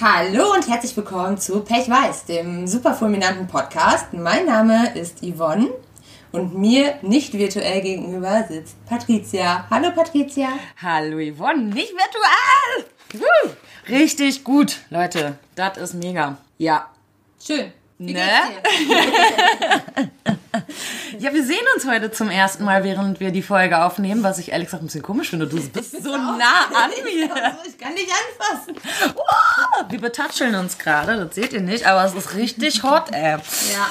Hallo und herzlich willkommen zu Pech Weiß, dem super fulminanten Podcast. Mein Name ist Yvonne und mir nicht virtuell gegenüber sitzt Patricia. Hallo Patricia. Hallo Yvonne, nicht virtuell! Woo! Richtig gut, Leute. Das ist mega. Ja. Schön. Wie Ne? Ja, wir sehen uns heute zum ersten Mal, während wir die Folge aufnehmen, was ich ehrlich gesagt ein bisschen komisch finde. Du bist so nah an mir. Ich kann dich anfassen. Wow, wir betatscheln uns gerade, das seht ihr nicht, aber es ist richtig hot, ey. Ja.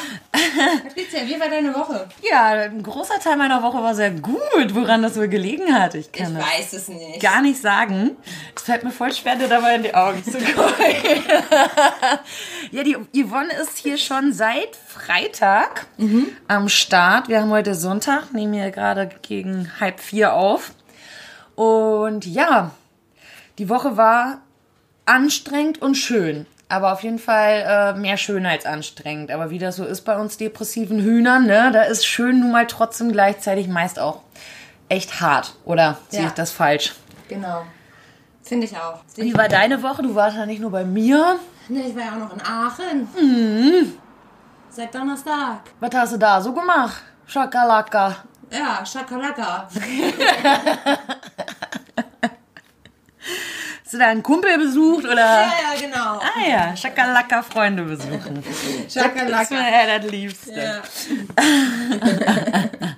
Patricia, wie war deine Woche? Ja, ein großer Teil meiner Woche war sehr gut, woran das wohl gelegen hat. Ich kann Ich weiß es nicht. gar nicht sagen. Es fällt mir voll schwer, dir dabei in die Augen zu gucken. ja, die Yvonne ist hier schon seit Freitag am Start. Wir haben heute Sonntag, nehmen hier gerade gegen halb vier auf. Und ja, die Woche war anstrengend und schön. Aber auf jeden Fall äh, mehr schön als anstrengend. Aber wie das so ist bei uns depressiven Hühnern, ne, da ist schön nun mal trotzdem gleichzeitig meist auch echt hart. Oder sehe Ja. ich das falsch? Genau. Finde ich auch. Wie war deine Woche? Du warst ja nicht nur bei mir. Ne, ich war ja auch noch in Aachen. Mhm. Seit Donnerstag. Was hast du da so gemacht? Schakalaka. Ja, Schakalaka. Hast du da einen Kumpel besucht oder? Ja, ja, genau. Ah ja, Schakalaka Freunde besuchen. Das ist Schakalaka. mir ja das Liebste. Ja.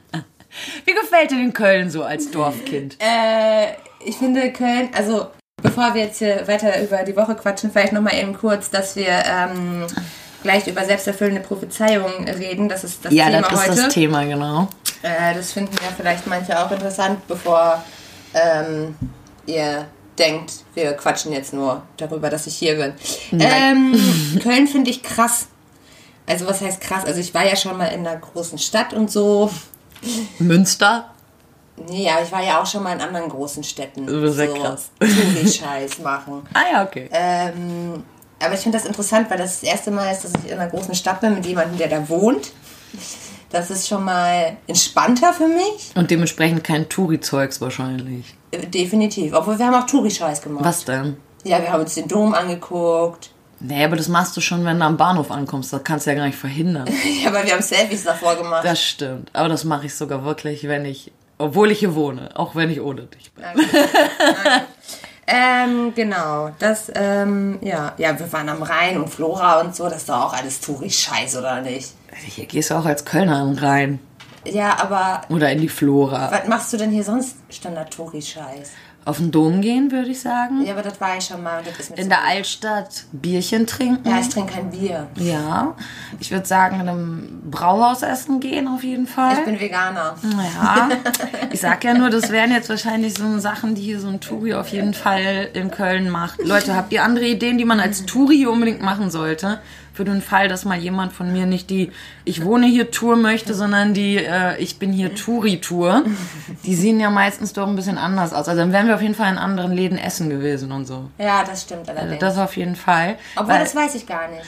Wie gefällt dir in Köln so als Dorfkind? Äh, ich finde Köln, also bevor wir jetzt hier weiter über die Woche quatschen, vielleicht nochmal eben kurz, dass wir ähm, gleich über selbsterfüllende Prophezeiungen reden. Das ist das Ja, Thema das ist heute. das Thema, genau. Äh, das finden ja vielleicht manche auch interessant, bevor ähm, ihr denkt, wir quatschen jetzt nur darüber, dass ich hier bin. Ähm, Köln finde ich krass. Also was heißt krass? Also ich war ja schon mal in einer großen Stadt und so. Münster? Nee, aber ich war ja auch schon mal in anderen großen Städten. Das ist ja so krass. Touri-Scheiß machen. Ah ja, okay. Ähm, aber ich finde das interessant, weil das das erste Mal ist, dass ich in einer großen Stadt bin mit jemandem, der da wohnt. Das ist schon mal entspannter für mich. Und dementsprechend kein Touri-Zeugs wahrscheinlich. Äh, Definitiv. Obwohl wir haben auch Touri-Scheiß gemacht. Was denn? Ja, wir haben uns den Dom angeguckt. Nee, aber das machst du schon, wenn du am Bahnhof ankommst. Das kannst du ja gar nicht verhindern. Ja, aber wir haben Selfies davor gemacht. Das stimmt. Aber das mache ich sogar wirklich, wenn ich, obwohl ich hier wohne, auch wenn ich ohne dich bin. Ja, gut. Ähm, genau. Das, ähm, ja. Ja, wir waren am Rhein und Flora und so. Das ist doch auch alles Touri-Scheiß, oder nicht? Hier gehst du auch als Kölnerin rein. Ja, aber Oder in die Flora. was machst du denn hier sonst Standard-Touri-Scheiß? Auf den Dom gehen, würde ich sagen. Ja, aber das war ich schon mal. In der Altstadt Bierchen trinken. Ja, ich trinke kein Bier. Ja. Ich würde sagen, in einem Brauhaus essen gehen auf jeden Fall. Ich bin Veganer. Ja, ich sag ja nur, das wären jetzt wahrscheinlich so Sachen, die hier so ein Touri auf jeden Fall in Köln macht. Leute, habt ihr andere Ideen, die man als Touri hier unbedingt machen sollte? Für den Fall, dass mal jemand von mir nicht die Ich wohne hier Tour möchte, sondern die äh, Ich bin hier Touri-Tour. Die sehen ja meistens doch ein bisschen anders aus. Also dann wären wir auf jeden Fall in anderen Läden essen gewesen und so. Ja, das stimmt allerdings. Das auf jeden Fall. Obwohl, Weil- das weiß ich gar nicht.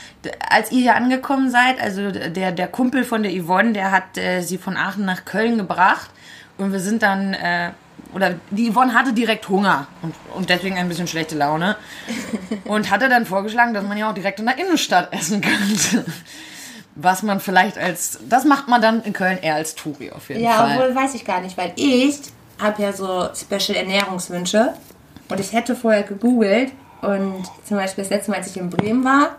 als ihr hier angekommen seid, also der, der Kumpel von der Yvonne, der hat äh, sie von Aachen nach Köln gebracht und wir sind dann, äh, oder die Yvonne hatte direkt Hunger und, und deswegen ein bisschen schlechte Laune und hatte dann vorgeschlagen, dass man ja auch direkt in der Innenstadt essen könnte. Was man vielleicht als, das macht man dann in Köln eher als Touri auf jeden Ja, Fall. obwohl weiß ich gar nicht, weil ich habe ja so Special Ernährungswünsche und ich hätte vorher gegoogelt und zum Beispiel das letzte Mal, als ich in Bremen war,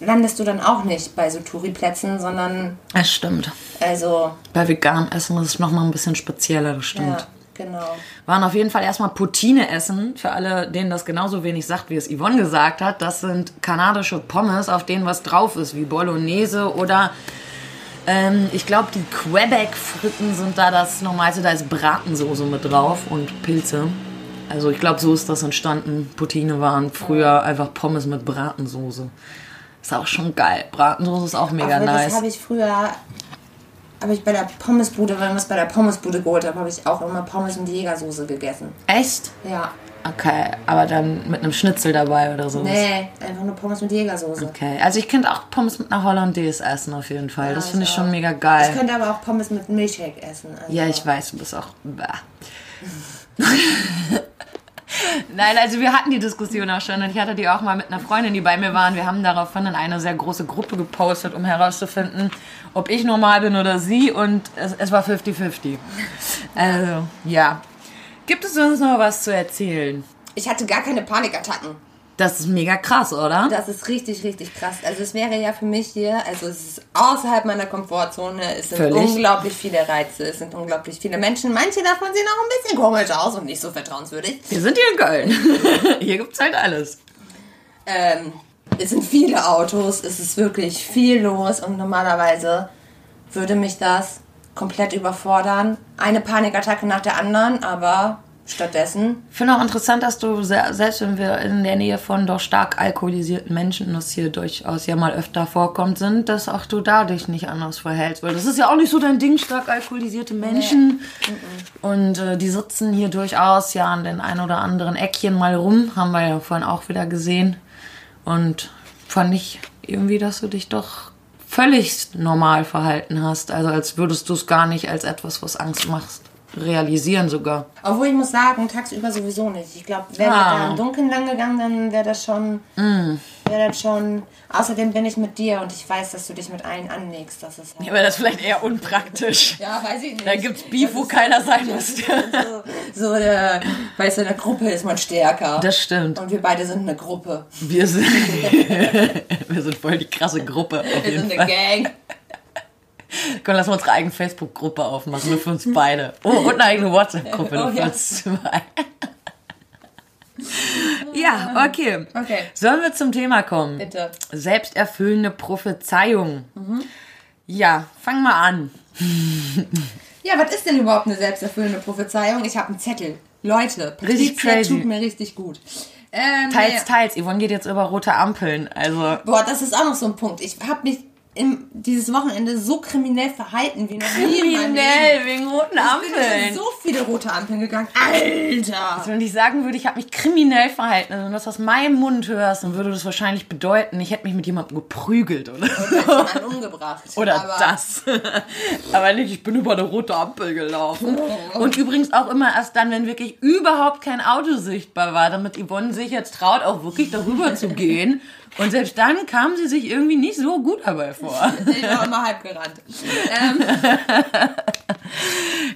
landest du dann auch nicht bei so Touri-Plätzen, sondern Das stimmt. also, Bei vegan essen ist es nochmal ein bisschen spezieller, das stimmt. ja, genau. waren auf jeden Fall erstmal Poutine essen. Für alle, denen das genauso wenig sagt, wie es Yvonne gesagt hat. Das sind kanadische Pommes, auf denen was drauf ist, wie Bolognese oder ähm, ich glaube, die Quebec-Fritten sind da das Normalste. Da ist Bratensoße mit drauf und Pilze. Also ich glaube, so ist das entstanden. Poutine waren früher einfach Pommes mit Bratensoße. Ist auch schon geil. Bratensoße ist auch mega Aber das nice. habe ich früher, habe ich bei der Pommesbude, wenn wir es bei der Pommesbude geholt haben, habe ich auch immer Pommes mit Jägersoße gegessen. Echt? Ja. Okay, aber dann mit einem Schnitzel dabei oder so. Nee, einfach nur Pommes mit Jägersoße. Okay, also ich könnte auch Pommes mit einer Hollandaise essen auf jeden Fall. das ich finde ich schon mega Ich geil. könnte aber auch Pommes mit Milchshake essen. Also. Ja, ich weiß, du bist auch. Nein, also wir hatten die Diskussion auch schon und ich hatte die auch mal mit einer Freundin, die bei mir waren. Wir haben daraufhin in eine sehr große Gruppe gepostet, um herauszufinden, ob ich normal bin oder sie und es, es war 50-50. Also, ja. Gibt es uns noch was zu erzählen? Ich hatte gar keine Panikattacken. Das ist mega krass, oder? Das ist richtig, richtig krass. Also es wäre ja für mich hier, also es ist außerhalb meiner Komfortzone, es sind Völlig. unglaublich viele Reize, es sind unglaublich viele Menschen. Manche davon sehen auch ein bisschen komisch aus und nicht so vertrauenswürdig. Wir sind hier in Köln. hier gibt's halt alles. Ähm, es sind viele Autos, es ist wirklich viel los und normalerweise würde mich das komplett überfordern. Eine Panikattacke nach der anderen, aber stattdessen Ich finde auch interessant, dass du, se- selbst wenn wir in der Nähe von doch stark alkoholisierten Menschen, das hier durchaus ja mal öfter vorkommt, sind, dass auch du dadurch nicht anders verhältst. Weil das ist ja auch nicht so dein Ding, stark alkoholisierte Menschen. Und äh, die sitzen hier durchaus ja an den ein oder anderen Eckchen mal rum, haben wir ja vorhin auch wieder gesehen. Und fand ich irgendwie, dass du dich doch völlig normal verhalten hast. Also als würdest du es gar nicht als etwas, was Angst macht, realisieren sogar. Obwohl ich muss sagen, tagsüber sowieso nicht. Ich glaube, wären wir Ah. da im Dunkeln lang gegangen, dann wäre das schon, wäre das schon. Außerdem bin ich mit dir und ich weiß, dass du dich mit allen anlegst. Das ist halt, Ja, aber das ist vielleicht eher unpraktisch. ja, weiß ich nicht. Da gibt's Beef, wo keiner sein muss. So, so der, weißt du, in der Gruppe ist man stärker. Das stimmt. und wir beide sind eine Gruppe. Wir sind, wir sind voll die krasse Gruppe. Wir sind Fall. eine Gang. Komm, lass mal unsere eigene Facebook-Gruppe aufmachen, nur für uns beide. Oh, und eine eigene WhatsApp-Gruppe, nur Oh, für ja. uns zwei. Ja, okay. Okay. Sollen wir zum Thema kommen? Bitte. Selbsterfüllende Prophezeiung. Ja, fang mal an. Ja, was ist denn überhaupt eine selbsterfüllende Prophezeiung? Ich habe einen Zettel. Leute, Richtig Patricia tut mir richtig gut. Ähm, Teils, teils. Yvonne geht jetzt über rote Ampeln. Also, Boah, das ist auch noch so ein Punkt. Ich habe mich im, dieses Wochenende so kriminell verhalten wie noch nie kriminell wegen roten Ich bin Ampeln. so viele rote Ampeln gegangen. Alter! Wenn ich sagen würde, ich habe mich kriminell verhalten, also wenn du das aus meinem Mund hörst, dann würde das wahrscheinlich bedeuten, ich hätte mich mit jemandem geprügelt oder, Jemand umgebracht. oder Aber das. Aber nicht, ich bin über eine rote Ampel gelaufen. Und übrigens auch immer erst dann, wenn wirklich überhaupt kein Auto sichtbar war, damit Yvonne sich jetzt traut, auch wirklich darüber zu gehen. Und selbst dann kam sie sich irgendwie nicht so gut dabei vor. Ich war immer halb gerannt. Ähm,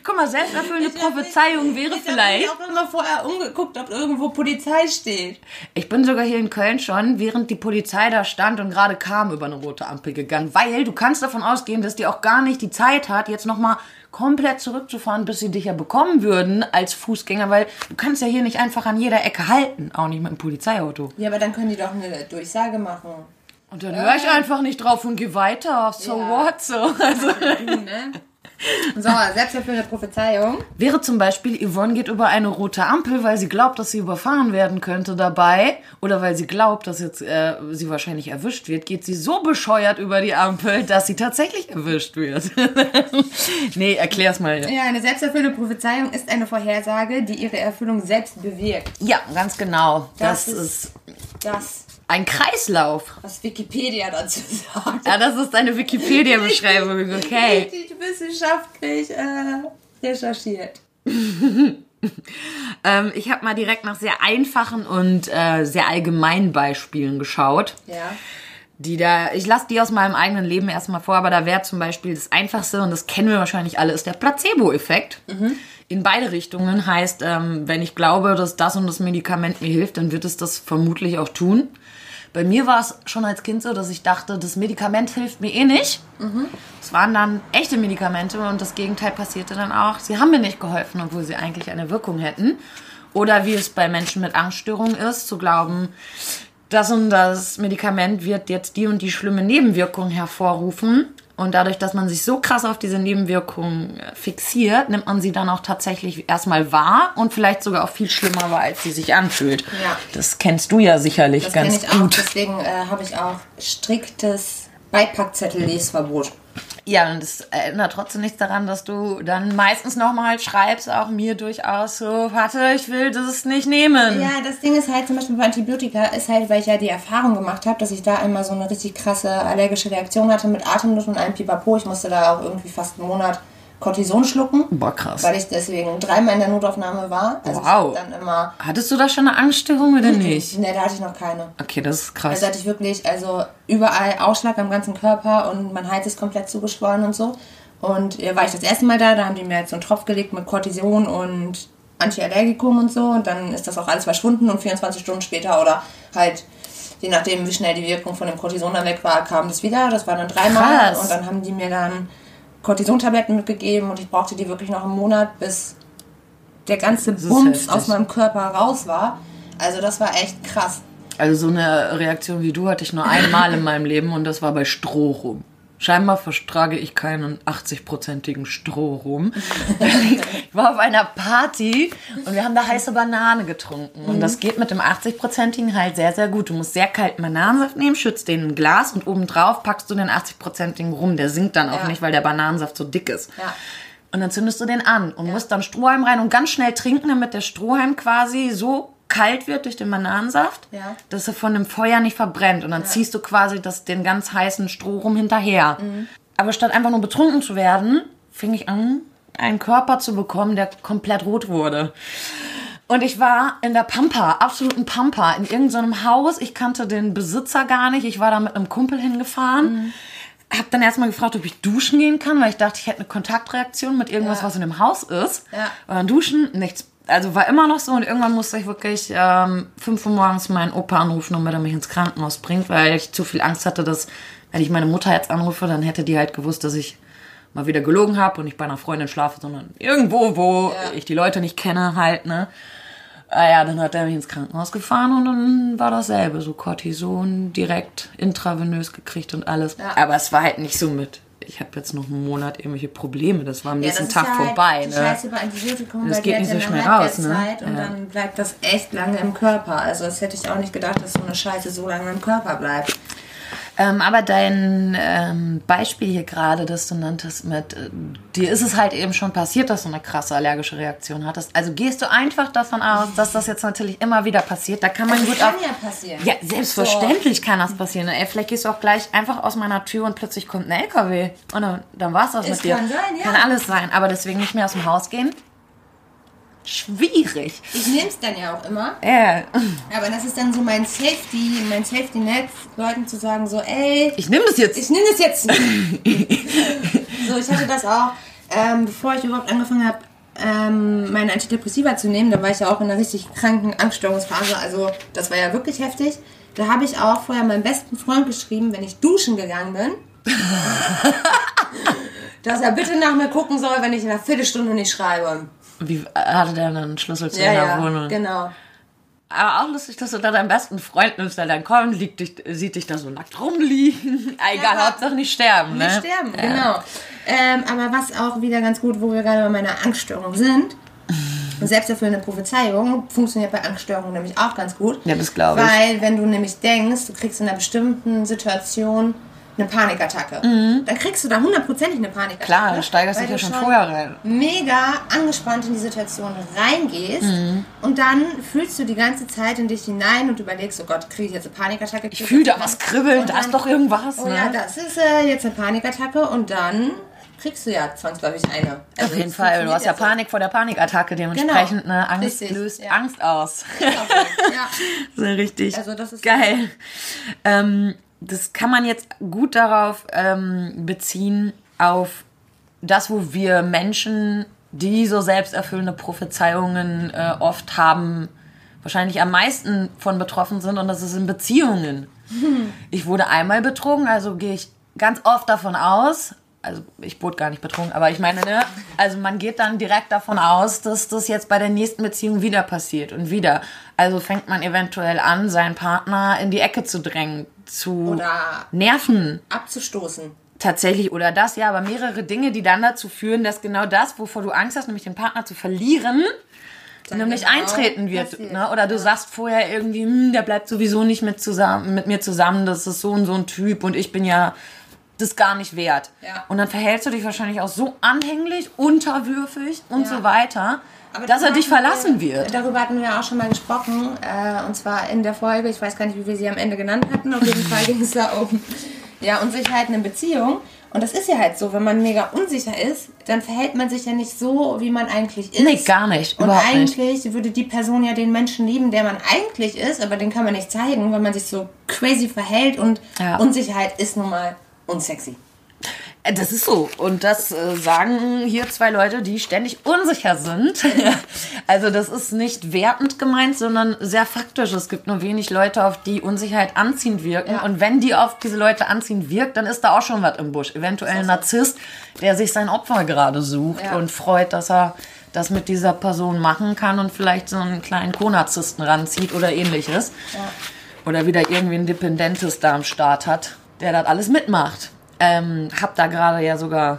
Guck mal, selbsterfüllende Prophezeiung wäre ich vielleicht... habe mich auch immer vorher umgeguckt, ob irgendwo Polizei steht. Ich bin sogar hier in Köln schon, während die Polizei da stand und gerade kam, über eine rote Ampel gegangen. Weil du kannst davon ausgehen, dass die auch gar nicht die Zeit hat, jetzt nochmal komplett zurückzufahren, bis sie dich ja bekommen würden als Fußgänger, weil du kannst ja hier nicht einfach an jeder Ecke halten, auch nicht mit einem Polizeiauto. Ja, aber dann können die doch eine Durchsage machen. Und dann höre ich einfach nicht drauf und geh weiter. So Ja. what? So. Also, Ne? So, selbsterfüllende Prophezeiung. wäre zum Beispiel, Yvonne geht über eine rote Ampel, weil sie glaubt, dass sie überfahren werden könnte dabei. Oder weil sie glaubt, dass jetzt äh, sie wahrscheinlich erwischt wird, geht sie so bescheuert über die Ampel, dass sie tatsächlich erwischt wird. nee, erklär's mal. Ja, eine selbsterfüllende Prophezeiung ist eine Vorhersage, die ihre Erfüllung selbst bewirkt. Ja, ganz genau. Das, Das ist, ist- Das, ein Kreislauf. was Wikipedia dazu sagt. Ja, das ist eine Wikipedia-Beschreibung, okay. Richtig wissenschaftlich äh, recherchiert. Ähm, ich habe mal direkt nach sehr einfachen und äh, sehr allgemeinen Beispielen geschaut. Ja. Die da, ich lasse die aus meinem eigenen Leben erstmal vor, aber da wäre zum Beispiel das Einfachste, und das kennen wir wahrscheinlich alle, ist der Placebo-Effekt. In beide Richtungen heißt, ähm, wenn ich glaube, dass das und das Medikament mir hilft, dann wird es das vermutlich auch tun. Bei mir war es schon als Kind so, dass ich dachte, das Medikament hilft mir eh nicht. Es waren dann echte Medikamente und das Gegenteil passierte dann auch. Sie haben mir nicht geholfen, obwohl sie eigentlich eine Wirkung hätten. Oder wie es bei Menschen mit Angststörungen ist, zu glauben, das und das Medikament wird jetzt die und die schlimme Nebenwirkung hervorrufen. Und dadurch, dass man sich so krass auf diese Nebenwirkungen äh, fixiert, nimmt man sie dann auch tatsächlich erstmal wahr und vielleicht sogar auch viel schlimmer wahr, als sie sich anfühlt. Ja. Das kennst du ja sicherlich Das ganz ich auch. gut. Deswegen äh, habe ich auch striktes Beipackzettel-Lesverbot. Ja, und es erinnert trotzdem nichts daran, dass du dann meistens nochmal schreibst, auch mir durchaus so, warte, ich will das nicht nehmen. Ja, das Ding ist halt zum Beispiel bei Antibiotika, ist halt, weil ich ja die Erfahrung gemacht habe, dass ich da einmal so eine richtig krasse allergische Reaktion hatte mit Atemnot und einem Pipapo. Ich musste da auch irgendwie fast einen Monat Cortison schlucken. Boah, krass. Weil ich deswegen dreimal in der Notaufnahme war. Also Wow. dann immer. Hattest du da schon eine Angststörung oder nicht? Ne, da hatte ich noch keine. Okay, das ist krass. Also hatte ich wirklich, also überall Ausschlag am ganzen Körper und mein Hals ist komplett zugeschwollen und so. Und ja, war ich das erste Mal da, da haben die mir jetzt so einen Tropf gelegt mit Cortison und Antiallergikum und so. Und dann ist das auch alles verschwunden und 24 Stunden später oder halt, je nachdem, wie schnell die Wirkung von dem Cortison dann weg war, kam das wieder. Das war dann dreimal. Krass. Und dann haben die mir dann Cortisontabletten mitgegeben und ich brauchte die wirklich noch einen Monat, bis der ganze Bums aus meinem Körper raus war. Also das war echt krass. Also so eine Reaktion wie du hatte ich nur einmal in meinem Leben und das war bei Strohrum. Scheinbar vertrage ich keinen 80-prozentigen Strohrum. ich war auf einer Party und wir haben da heiße Banane getrunken. Und das geht mit dem 80-prozentigen halt sehr, sehr gut. Du musst sehr kalten Bananensaft nehmen, schützt den in ein Glas und obendrauf packst du den 80-prozentigen rum. Der sinkt dann auch Ja. nicht, weil der Bananensaft so dick ist. Ja. Und dann zündest du den an und musst dann Strohhalm rein und ganz schnell trinken, damit der Strohhalm quasi so kalt wird durch den Bananensaft, Ja. dass er von dem Feuer nicht verbrennt. Und dann ziehst du quasi das, den ganz heißen Stroh rum hinterher. Aber statt einfach nur betrunken zu werden, fing ich an, einen Körper zu bekommen, der komplett rot wurde. Und ich war in der Pampa, absoluten Pampa, in irgendeinem Haus. Ich kannte den Besitzer gar nicht. Ich war da mit einem Kumpel hingefahren. Hab dann erstmal gefragt, ob ich duschen gehen kann, weil ich dachte, ich hätte eine Kontaktreaktion mit irgendwas, Ja. was in dem Haus ist. Ja. Und dann duschen, nichts. Also war immer noch so und irgendwann musste ich wirklich ähm, 5 Uhr morgens meinen Opa anrufen, damit er mich ins Krankenhaus bringt, weil ich zu viel Angst hatte, dass, wenn ich meine Mutter jetzt anrufe, dann hätte die halt gewusst, dass ich mal wieder gelogen habe und nicht bei einer Freundin schlafe, sondern irgendwo, wo Ja. ich die Leute nicht kenne halt, ne. Ah ja, dann hat er mich ins Krankenhaus gefahren und dann war dasselbe, so Cortison direkt intravenös gekriegt und alles. Ja. Aber es war halt nicht so mit, ich habe jetzt noch einen Monat irgendwelche Probleme, das war am nächsten ist Tag ja vorbei, Halt ne. Scheiße bei Antibiotikum, Das weil geht nicht so ja schnell raus, ne? Halbwertszeit Und Ja. dann bleibt das echt lange im Körper. Also das hätte ich auch nicht gedacht, dass so eine Scheiße so lange im Körper bleibt. Ähm, aber dein ähm, Beispiel hier gerade, das du nanntest mit, äh, dir ist es halt eben schon passiert, dass du eine krasse allergische Reaktion hattest. Also gehst du einfach davon aus, dass das jetzt natürlich immer wieder passiert. Da kann man Das gut kann auf... ja passieren. Ja, selbstverständlich kann das passieren. Ey, vielleicht gehst du auch gleich einfach aus meiner Tür und plötzlich kommt ein LKW. Und dann, dann war es das Es mit dir. kann sein, ja. Kann alles sein. Aber deswegen nicht mehr aus dem Haus gehen. Schwierig. Ich nehme es dann ja auch immer. Äh, Aber das ist dann so mein Safety, mein Safety-Netz, Leuten zu sagen so, ey, ich nehme das jetzt. ich nehme das jetzt. so, ich hatte das auch, ähm, bevor ich überhaupt angefangen habe, ähm, meine Antidepressiva zu nehmen, da war ich ja auch in einer richtig kranken Angststörungsphase, also das war ja wirklich heftig. Da habe ich auch vorher meinem besten Freund geschrieben, wenn ich duschen gegangen bin, dass er bitte nach mir gucken soll, wenn ich in einer Viertelstunde nicht schreibe. Wie hatte der einen Schlüssel zu Ja, deiner ja, Wohnung? genau. Aber auch lustig, dass du da deinen besten Freund nimmst, der dann kommt, liegt dich, sieht dich da so nackt rumliegen. Egal, aber- Hauptsache nicht sterben, ne? Nicht sterben, Ja. genau. Ähm, aber was auch wieder ganz gut, wo wir gerade bei meiner Angststörung sind, selbsterfüllende Prophezeiung funktioniert bei Angststörungen nämlich auch ganz gut. Ja, das glaube ich. Weil wenn du nämlich denkst, du kriegst in einer bestimmten Situation eine Panikattacke, dann kriegst du da hundertprozentig eine Panikattacke. Mhm. Klar, du steigerst dich ja schon vorher rein. Mega angespannt in die Situation reingehst Mhm. und dann fühlst du die ganze Zeit in dich hinein und überlegst, oh Gott, kriege ich jetzt eine Panikattacke? Ich fühle da was kribbeln, da ist doch irgendwas, Oh ne? ja, das ist äh, jetzt eine Panikattacke und dann kriegst du ja zwangsläufig eine. Also Auf jeden Fall, du hast ja Panik vor der Panikattacke, dementsprechend ne, Angst Richtig, löst ja. Angst aus. so. Ja. So richtig. Also das ist- geil. Ähm, das kann man jetzt gut darauf ähm, beziehen, auf das, wo wir Menschen, die so selbsterfüllende Prophezeiungen äh, oft haben, wahrscheinlich am meisten von betroffen sind und das ist in Beziehungen. Ich wurde einmal betrogen, also gehe ich ganz oft davon aus, also ich wurde gar nicht betrogen, aber ich meine, ne, also man geht dann direkt davon aus, dass das jetzt bei der nächsten Beziehung wieder passiert und wieder. Also fängt man eventuell an, seinen Partner in die Ecke zu drängen, zu Oder nerven abzustoßen. tatsächlich oder das, ja, aber mehrere Dinge, die dann dazu führen, dass genau das, wovor du Angst hast, nämlich den Partner zu verlieren, Dann nämlich genau eintreten wird. passiert. Ne? Oder du sagst vorher irgendwie, hm, der bleibt sowieso nicht mit, zusammen, mit mir zusammen, das ist so und so ein Typ und ich bin ja das gar nicht wert. Ja. Und dann verhältst du dich wahrscheinlich auch so anhänglich, unterwürfig und Ja. so weiter, Aber dass er dich verlassen wir, wird. Darüber hatten wir auch schon mal gesprochen. Äh, und zwar in der Folge, ich weiß gar nicht, wie wir sie am Ende genannt hatten. Auf jeden Fall ging es da um Ja, Unsicherheit in Beziehung. Und das ist ja halt so, wenn man mega unsicher ist, dann verhält man sich ja nicht so, wie man eigentlich ist. Nee, gar nicht. Und eigentlich nicht. würde die Person ja den Menschen lieben, der man eigentlich ist, aber den kann man nicht zeigen, weil man sich so crazy verhält und Ja. Unsicherheit ist nun mal unsexy. Äh, Das ist so. Und das äh, sagen hier zwei Leute, die ständig unsicher sind. also das ist nicht wertend gemeint, sondern sehr faktisch. Es gibt nur wenig Leute, auf die Unsicherheit anziehend wirken. Ja. Und wenn die auf diese Leute anziehend wirkt, dann ist da auch schon was im Busch. Eventuell ein Narzisst, der sich sein Opfer gerade sucht Ja. und freut, dass er das mit dieser Person machen kann und vielleicht so einen kleinen Co-Narzissten ranzieht oder ähnliches. Oder wieder irgendwie ein Dependentes da am Start hat, der das alles mitmacht. Ähm, hab da gerade ja sogar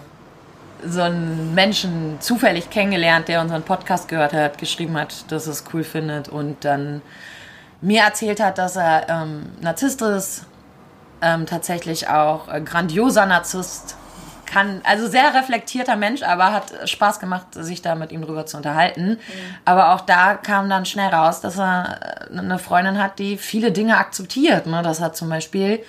so einen Menschen zufällig kennengelernt, der unseren Podcast gehört hat, geschrieben hat, dass er es cool findet und dann mir erzählt hat, dass er ähm, Narzisst ist, ähm, tatsächlich auch äh, grandioser Narzisst, kann, also sehr reflektierter Mensch, aber hat Spaß gemacht, sich da mit ihm drüber zu unterhalten. Aber auch da kam dann schnell raus, dass er äh, eine Freundin hat, die viele Dinge akzeptiert. Ne? Dass er zum Beispiel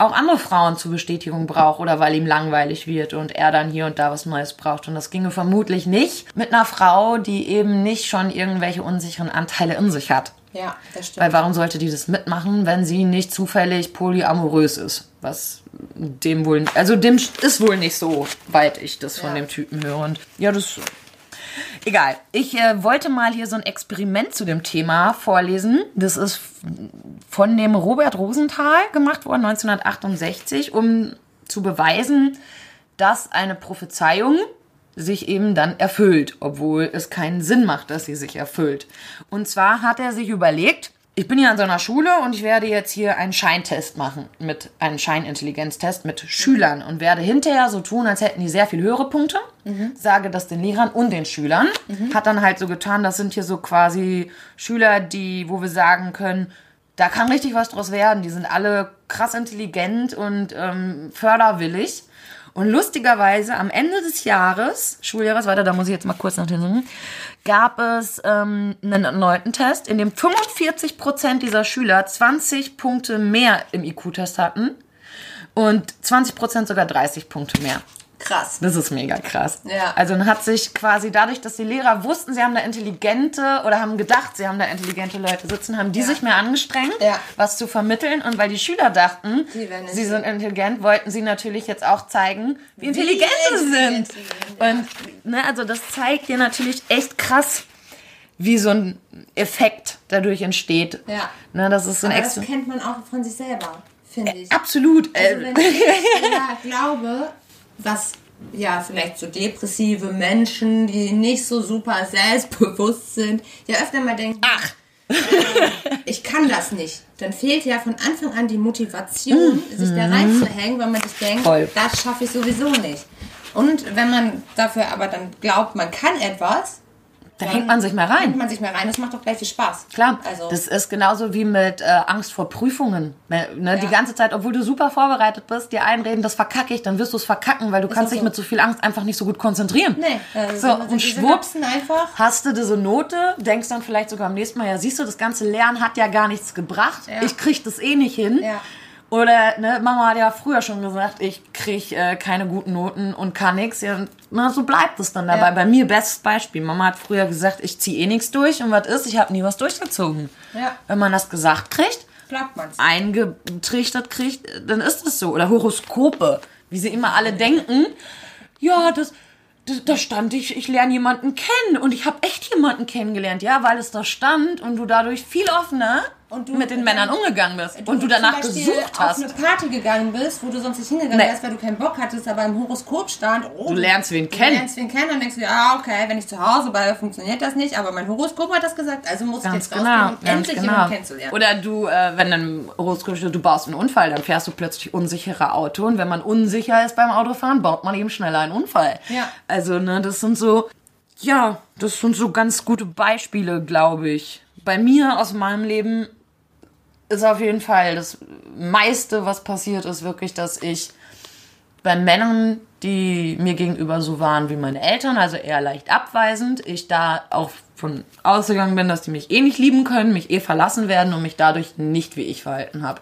auch andere Frauen zur Bestätigung braucht oder weil ihm langweilig wird und er dann hier und da was Neues braucht. Und das ginge vermutlich nicht mit einer Frau, die eben nicht schon irgendwelche unsicheren Anteile in sich hat. Ja, das stimmt. Weil warum sollte die das mitmachen, wenn sie nicht zufällig polyamorös ist? Was dem wohl, also dem ist wohl nicht so, weit ich das von Ja. dem Typen höre. Und ja, das. Egal. Ich äh, wollte mal hier so ein Experiment zu dem Thema vorlesen. Das ist von dem Robert Rosenthal gemacht worden, 1968, um zu beweisen, dass eine Prophezeiung sich eben dann erfüllt, obwohl es keinen Sinn macht, dass sie sich erfüllt. Und zwar hat er sich überlegt, ich bin hier an so einer Schule und ich werde jetzt hier einen Scheintest machen, mit einem Scheinintelligenztest mit Schülern und werde hinterher so tun, als hätten die sehr viel höhere Punkte, sage das den Lehrern und den Schülern, hat dann halt so getan, das sind hier so quasi Schüler, die, wo wir sagen können, da kann richtig was draus werden. Die sind alle krass intelligent und ähm, förderwillig. Und lustigerweise am Ende des Jahres, Schuljahres, weiter, da muss ich jetzt mal kurz nach den gab es ähm, einen erneuten Test, in dem 45% dieser Schüler 20 Punkte mehr im IQ-Test hatten und 20% sogar 30 Punkte mehr. Krass. Das ist mega krass. Ja. Also dann hat sich quasi dadurch, dass die Lehrer wussten, sie haben da intelligente oder haben gedacht, sie haben da intelligente Leute sitzen, haben die sich mehr angestrengt, Ja. was zu vermitteln. Und weil die Schüler dachten, Sie werden sie sind intelligent, wollten sie natürlich jetzt auch zeigen, wie intelligent sie sind. ja. Und ne, also das zeigt dir natürlich echt krass, wie so ein Effekt dadurch entsteht. Ja. Ne, das ist so ein Aber das kennt man auch von sich selber, finde ich. Absolut. Also äh, wenn ich ja, glaube, was ja vielleicht so depressive Menschen, die nicht so super selbstbewusst sind, ja öfter mal denken, Ach. ich kann das nicht. Dann fehlt ja von Anfang an die Motivation, sich da reinzuhängen, weil man sich denkt, Voll. das schaffe ich sowieso nicht. Und wenn man dafür aber dann glaubt, man kann etwas, da hängt man sich mal rein. hängt man sich mehr rein. Das macht doch gleich viel Spaß. Klar, Also, das ist genauso wie mit äh, Angst vor Prüfungen. Ne, ne, Die ganze Zeit, obwohl du super vorbereitet bist, dir einreden, das verkacke ich, dann wirst du es verkacken, weil du kannst auch dich so. mit so viel Angst einfach nicht so gut konzentrieren. nee, also So, und schwupps, einfach. hast du diese Note, denkst dann vielleicht sogar am nächsten Mal, ja, siehst du, das ganze Lernen hat ja gar nichts gebracht. Ja. Ich krieg das eh nicht hin. Ja. Oder ne, Mama hat ja früher schon gesagt, ich krieg äh, keine guten Noten und kann nichts. Ja, na, so bleibt es dann dabei. Ja. Bei mir bestes Beispiel. Mama hat früher gesagt, ich ziehe eh nichts durch und was ist, ich habe nie was durchgezogen. Ja. Wenn man das gesagt kriegt, Glaubt man's. eingetrichtert kriegt, dann ist es so. Oder Horoskope, wie sie immer alle denken. Ja, das, das da stand ich, ich lerne jemanden kennen und ich habe echt jemanden kennengelernt, ja, weil es da stand und du dadurch viel offener Und du- mit den Männern umgegangen bist und du danach gesucht hast. auf eine Party gegangen bist, wo du sonst nicht hingegangen Nee. wärst, weil du keinen Bock hattest, aber im Horoskop stand, oh, Du lernst wen du kennen. lernst wen kennen und denkst du, ja, okay, wenn ich zu Hause bleibe, funktioniert das nicht, aber mein Horoskop hat das gesagt, also muss ich Ganz jetzt genau, rausgehen, um endlich genau. jemanden kennenzulernen. Oder du, äh, wenn dann Horoskop steht, du baust einen Unfall, dann fährst du plötzlich unsichere Auto und wenn man unsicher ist beim Autofahren, baut man eben schneller einen Unfall. Ja. Also, ne, das sind so, ja, das sind so ganz gute Beispiele, glaube ich. Bei mir aus meinem Leben ist auf jeden Fall das meiste, was passiert ist, wirklich, dass ich bei Männern, die mir gegenüber so waren wie meine Eltern, also eher leicht abweisend, ich da auch von ausgegangen bin, dass die mich eh nicht lieben können, mich eh verlassen werden und mich dadurch nicht wie ich verhalten habe.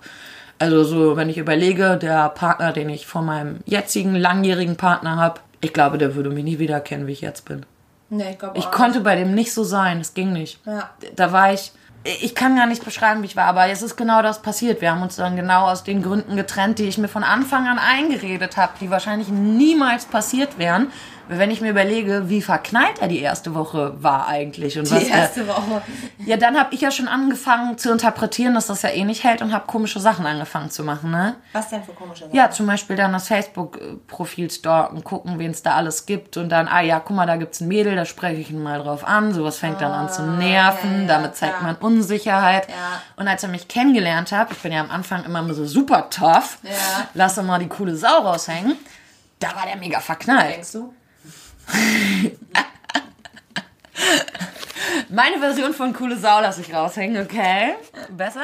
Also so, wenn ich überlege, der Partner, den ich von meinem jetzigen langjährigen Partner habe, ich glaube, der würde mich nie wieder kennen, wie ich jetzt bin. Nee, ich glaube Ich konnte bei dem nicht so sein, es ging nicht. Ja. Da war ich, ich kann gar nicht beschreiben, wie ich war, aber es ist genau das passiert. Wir haben uns dann genau aus den Gründen getrennt, die ich mir von Anfang an eingeredet habe, die wahrscheinlich niemals passiert wären, wenn ich mir überlege, wie verknallt er die erste Woche war eigentlich und was Die er, erste Woche. ja, dann habe ich ja schon angefangen zu interpretieren, dass das ja eh nicht hält und habe komische Sachen angefangen zu machen, ne? Was denn für komische Sachen? Ja, zum Beispiel dann das Facebook-Profil stalken, gucken, wen es da alles gibt und dann, ah ja, guck mal, da gibt's ein Mädel, da spreche ich ihn mal drauf an. Sowas fängt dann an zu nerven, Ah, ja, ja, damit zeigt klar. man Unsicherheit. Ja. Und als er mich kennengelernt hat, ich bin ja am Anfang immer so super tough, Ja. lasse mal die coole Sau raushängen, da war der mega verknallt. Denkst du? Meine Version von coole Sau lasse ich raushängen, okay? Besser?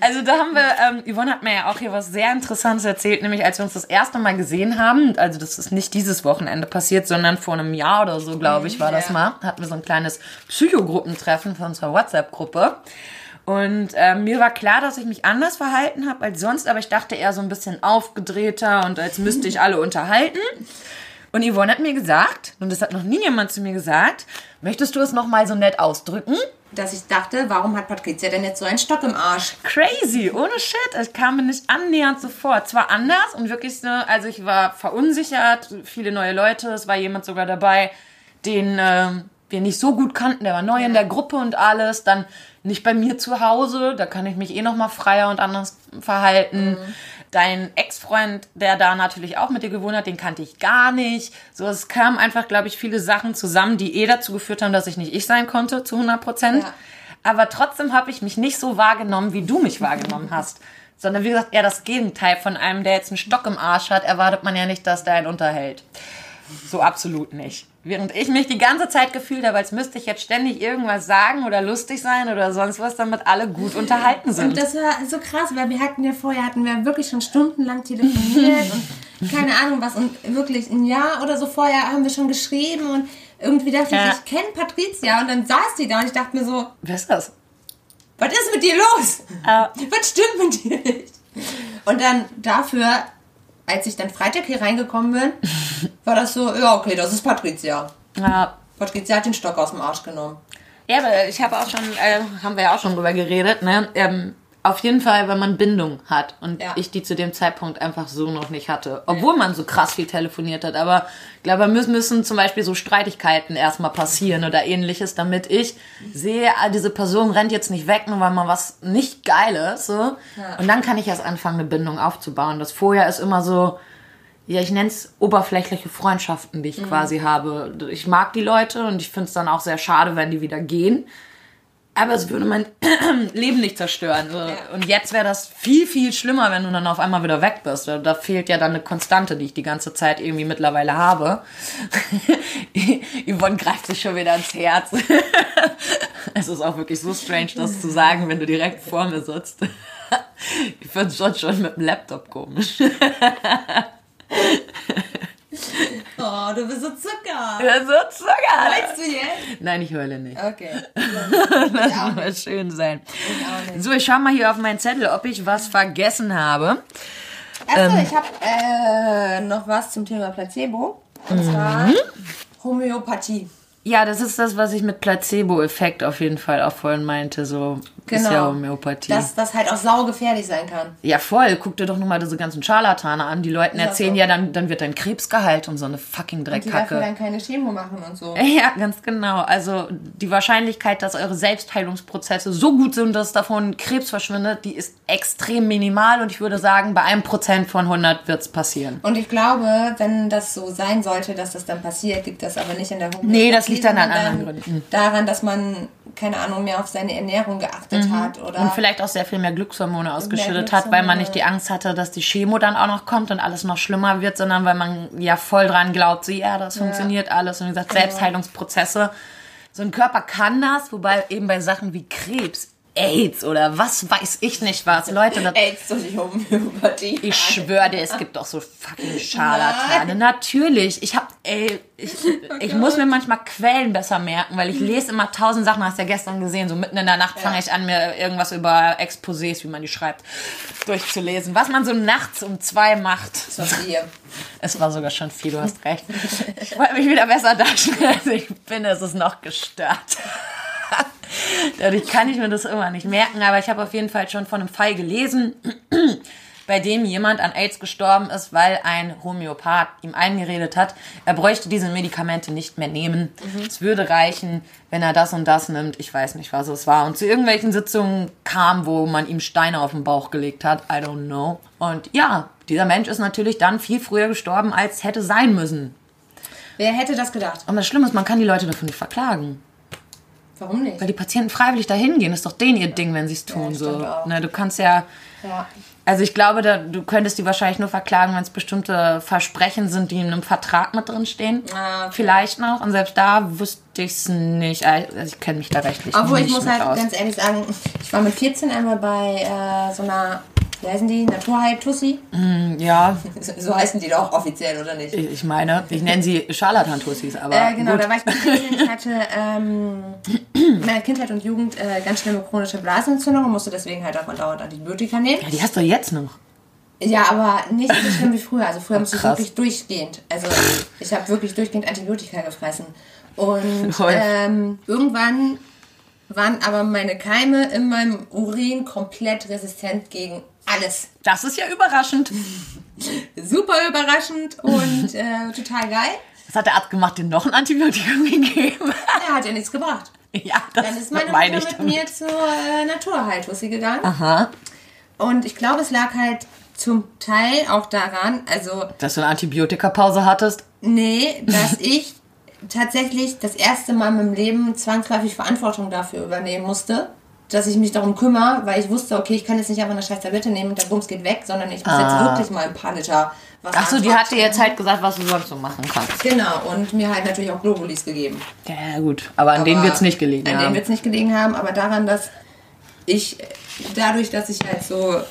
Also da haben wir, ähm, Yvonne hat mir ja auch hier was sehr Interessantes erzählt, nämlich als wir uns das erste Mal gesehen haben, also das ist nicht dieses Wochenende passiert, sondern vor einem Jahr oder so, glaube ich, war das Ja. mal, hatten wir so ein kleines Psychogruppentreffen von unserer WhatsApp-Gruppe. Und ähm, mir war klar, dass ich mich anders verhalten habe als sonst, aber ich dachte eher so ein bisschen aufgedrehter und als müsste ich alle unterhalten. Und Yvonne hat mir gesagt, und das hat noch nie jemand zu mir gesagt, möchtest du es nochmal so nett ausdrücken? Dass ich dachte, warum hat Patricia denn jetzt so einen Stock im Arsch? Crazy, ohne Shit. Es kam mir nicht annähernd so vor. Zwar anders und wirklich so, also ich war verunsichert, viele neue Leute, es war jemand sogar dabei, den äh, wir nicht so gut kannten, der war neu in der Gruppe und alles, dann nicht bei mir zu Hause, da kann ich mich eh nochmal freier und anders verhalten. Dein Ex-Freund, der da natürlich auch mit dir gewohnt hat, den kannte ich gar nicht. So, es kamen einfach, glaube ich, viele Sachen zusammen, die eh dazu geführt haben, dass ich nicht ich sein konnte, zu 100 Prozent. Ja. Aber trotzdem habe ich mich nicht so wahrgenommen, wie du mich wahrgenommen hast. Sondern wie gesagt, eher das Gegenteil. Von einem, der jetzt einen Stock im Arsch hat, erwartet man ja nicht, dass der einen unterhält. So absolut nicht. Während ich mich die ganze Zeit gefühlt habe, als müsste ich jetzt ständig irgendwas sagen oder lustig sein oder sonst was, damit alle gut unterhalten Und sind. das war so krass, weil wir hatten ja vorher, hatten wir wirklich schon stundenlang telefoniert und keine Ahnung was. Und wirklich ein Jahr oder so vorher haben wir schon geschrieben und irgendwie dachte Ja. ich, ich kenne Patricia. Und dann saß die da und ich dachte mir so, Wer ist das? was ist mit dir los? Äh, Was stimmt mit dir nicht? Und dann dafür, als ich dann Freitag hier reingekommen bin, war das so, ja okay, das ist Patricia. ja, Patricia hat den Stock aus dem Arsch genommen. Ja, aber ich habe auch schon, äh, haben wir ja auch schon drüber geredet, ne? Ähm, auf jeden Fall, wenn man Bindung hat und Ja. ich die zu dem Zeitpunkt einfach so noch nicht hatte. Obwohl man so krass viel telefoniert hat. Aber ich glaube, müssen, müssen zum Beispiel so Streitigkeiten erstmal passieren oder ähnliches, damit ich sehe, ah, diese Person rennt jetzt nicht weg, nur weil mal was nicht Geiles. So. Und dann kann ich erst anfangen, eine Bindung aufzubauen. Das vorher ist immer so, ja, ich nenne es oberflächliche Freundschaften, die ich quasi habe. Ich mag die Leute und ich finde es dann auch sehr schade, wenn die wieder gehen. Aber es würde mein Leben nicht zerstören. So. Und jetzt wäre das viel, viel schlimmer, wenn du dann auf einmal wieder weg bist. Da- fehlt ja dann eine Konstante, die ich die ganze Zeit irgendwie mittlerweile habe. Yvonne greift sich schon wieder ins Herz. es ist auch wirklich so strange, das zu sagen, wenn du direkt vor mir sitzt. Ich finde es schon, schon mit dem Laptop komisch. Oh, du bist so Zucker. so Zucker. Weißt du jetzt? Nein, ich heule nicht. Okay. Das muss schön sein. So, ich schau mal hier auf meinen Zettel, ob ich was vergessen habe. Achso, ich habe äh, noch was zum Thema Placebo. Und zwar Homöopathie. Ja, das ist das, was ich mit Placebo-Effekt auf jeden Fall auch vorhin meinte. So ist Genau. ja Homöopathie. Dass das halt auch saugefährlich sein kann. ja, voll. Guck dir doch nur mal diese ganzen Scharlatane an. Die Leuten Ist erzählen so. ja, dann, dann wird dein Krebs geheilt und so eine fucking Die dafür Dreckkacke. dann keine Chemo machen und so. Ja, ganz genau. Also die Wahrscheinlichkeit, dass eure Selbstheilungsprozesse so gut sind, dass davon Krebs verschwindet, die ist extrem minimal und ich würde sagen, bei einem Prozent von 100 wird's passieren. Und ich glaube, wenn das so sein sollte, dass das dann passiert, liegt das aber nicht in der Homöopathie. Nee, das liegt dann an anderen Gründen. Daran, dass man, keine Ahnung, mehr auf seine Ernährung geachtet hat oder Und vielleicht auch sehr viel mehr Glückshormone ausgeschüttet hat, weil man Glückshormone. nicht die Angst hatte, dass die Chemo dann auch noch kommt und alles noch schlimmer wird, sondern weil man ja voll dran glaubt, so ja, das funktioniert alles. Und wie gesagt, Selbstheilungsprozesse. So ein Körper kann das, wobei eben bei Sachen wie Krebs, AIDS oder was weiß ich nicht was, Leute, das AIDS durch die Homöopathie. Ich schwöre dir, es gibt doch so fucking Scharlatane. Natürlich. Ich habe ey, ich, ich muss mir manchmal Quellen besser merken, weil ich lese immer tausend Sachen, hast du ja gestern gesehen, so mitten in der Nacht fange ich an, mir irgendwas über Exposés, wie man die schreibt, durchzulesen. Was man so nachts um zwei macht. Das war viel. Es war sogar schon viel, du hast recht. Ich wollte mich wieder besser darstellen, als ich bin. Es ist noch gestört. Dadurch kann ich mir das immer nicht merken, aber ich habe auf jeden Fall schon von einem Fall gelesen, bei dem jemand an AIDS gestorben ist, weil ein Homöopath ihm eingeredet hat, er bräuchte diese Medikamente nicht mehr nehmen. Es würde reichen, wenn er das und das nimmt. Ich weiß nicht, was es war. Und zu irgendwelchen Sitzungen kam, wo man ihm Steine auf den Bauch gelegt hat. I don't know. Und ja, dieser Mensch ist natürlich dann viel früher gestorben, als hätte sein müssen. Wer hätte das gedacht? Und das Schlimme ist, man kann die Leute dafür nicht verklagen. Warum nicht? Weil die Patienten freiwillig dahin gehen. Das ist doch denen ihr Ding, wenn sie es tun. Ja, so. auch. Ne, du kannst ja. Ja. Also ich glaube, da, du könntest die wahrscheinlich nur verklagen, wenn es bestimmte Versprechen sind, die in einem Vertrag mit drin stehen. Ah, okay. Vielleicht noch. Und selbst da wüsste ich es nicht. Also ich kenne mich da rechtlich Obwohl nicht ich muss halt aus. ganz ehrlich sagen, ich war mit 14 einmal bei äh, so einer, wie heißen die, Naturheil-Tussi. Ja, So heißen die doch offiziell, oder nicht? ich meine, ich nenne sie Scharlatan-Tussis, aber Äh, genau, gut. da war ich mit 14. Ich hatte ähm, in meiner Kindheit und Jugend äh, ganz schlimme chronische Blasenentzündung und musste deswegen halt auch dauernd Antibiotika nehmen. Ja, die hast du jetzt noch. Ja, aber nicht so schlimm wie früher. Also früher musste ich wirklich durchgehend. Also ich habe wirklich durchgehend Antibiotika gefressen. Und ähm, irgendwann waren aber meine Keime in meinem Urin komplett resistent gegen alles. Das ist ja überraschend. Super überraschend und äh, total geil. Was hat der Arzt gemacht? Den noch ein Antibiotikum gegeben? Er hat ja nichts gebracht. ja, das Dann ist meine Mutter mit damit. mir zur äh, Naturheiltussi gegangen. Aha. Und ich glaube, es lag halt zum Teil auch daran, also Dass du eine Antibiotikapause hattest? Nee, dass ich tatsächlich das erste Mal in meinem Leben zwangsläufig Verantwortung dafür übernehmen musste, dass ich mich darum kümmere, weil ich wusste, okay, ich kann jetzt nicht einfach eine scheiß Tablette nehmen und der Bums geht weg, sondern ich muss jetzt wirklich mal ein paar Liter Wasser Achso, die hat dir jetzt halt gesagt, was du sonst so machen kannst. Genau, und mir halt natürlich auch Globulis gegeben. Ja, gut. Aber an denen Aber wird es nicht gelegen An haben. denen wird es nicht gelegen haben, aber daran, dass ich, dadurch, dass ich halt so, also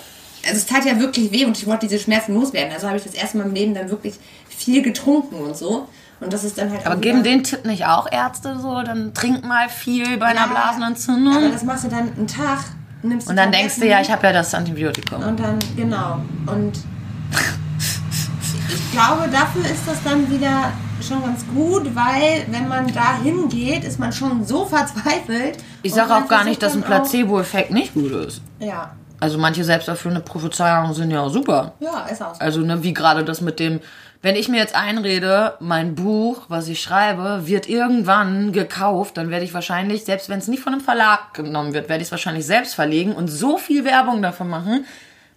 es tat ja wirklich weh und ich wollte diese Schmerzen loswerden. Also habe ich das erste Mal im Leben dann wirklich viel getrunken und so. Und das ist dann halt Aber geben den Tipp nicht auch Ärzte so? Dann trink mal viel bei einer Ja, Blasenentzündung. Aber das machst du dann einen Tag, nimmst Und dann denkst du, ja, ich habe ja das Antibiotikum. Und dann, genau. Und ich glaube, dafür ist das dann wieder schon ganz gut, weil wenn man da hingeht, ist man schon so verzweifelt. Ich sage auch gar nicht, dass ein Placebo-Effekt nicht gut ist. Ja, Also manche selbsterfüllende Prophezeiungen sind ja auch super. ja, ist auch so. Also ne, wie gerade das mit dem, wenn ich mir jetzt einrede, mein Buch, was ich schreibe, wird irgendwann gekauft, dann werde ich wahrscheinlich, selbst wenn es nicht von einem Verlag genommen wird, werde ich es wahrscheinlich selbst verlegen und so viel Werbung dafür machen,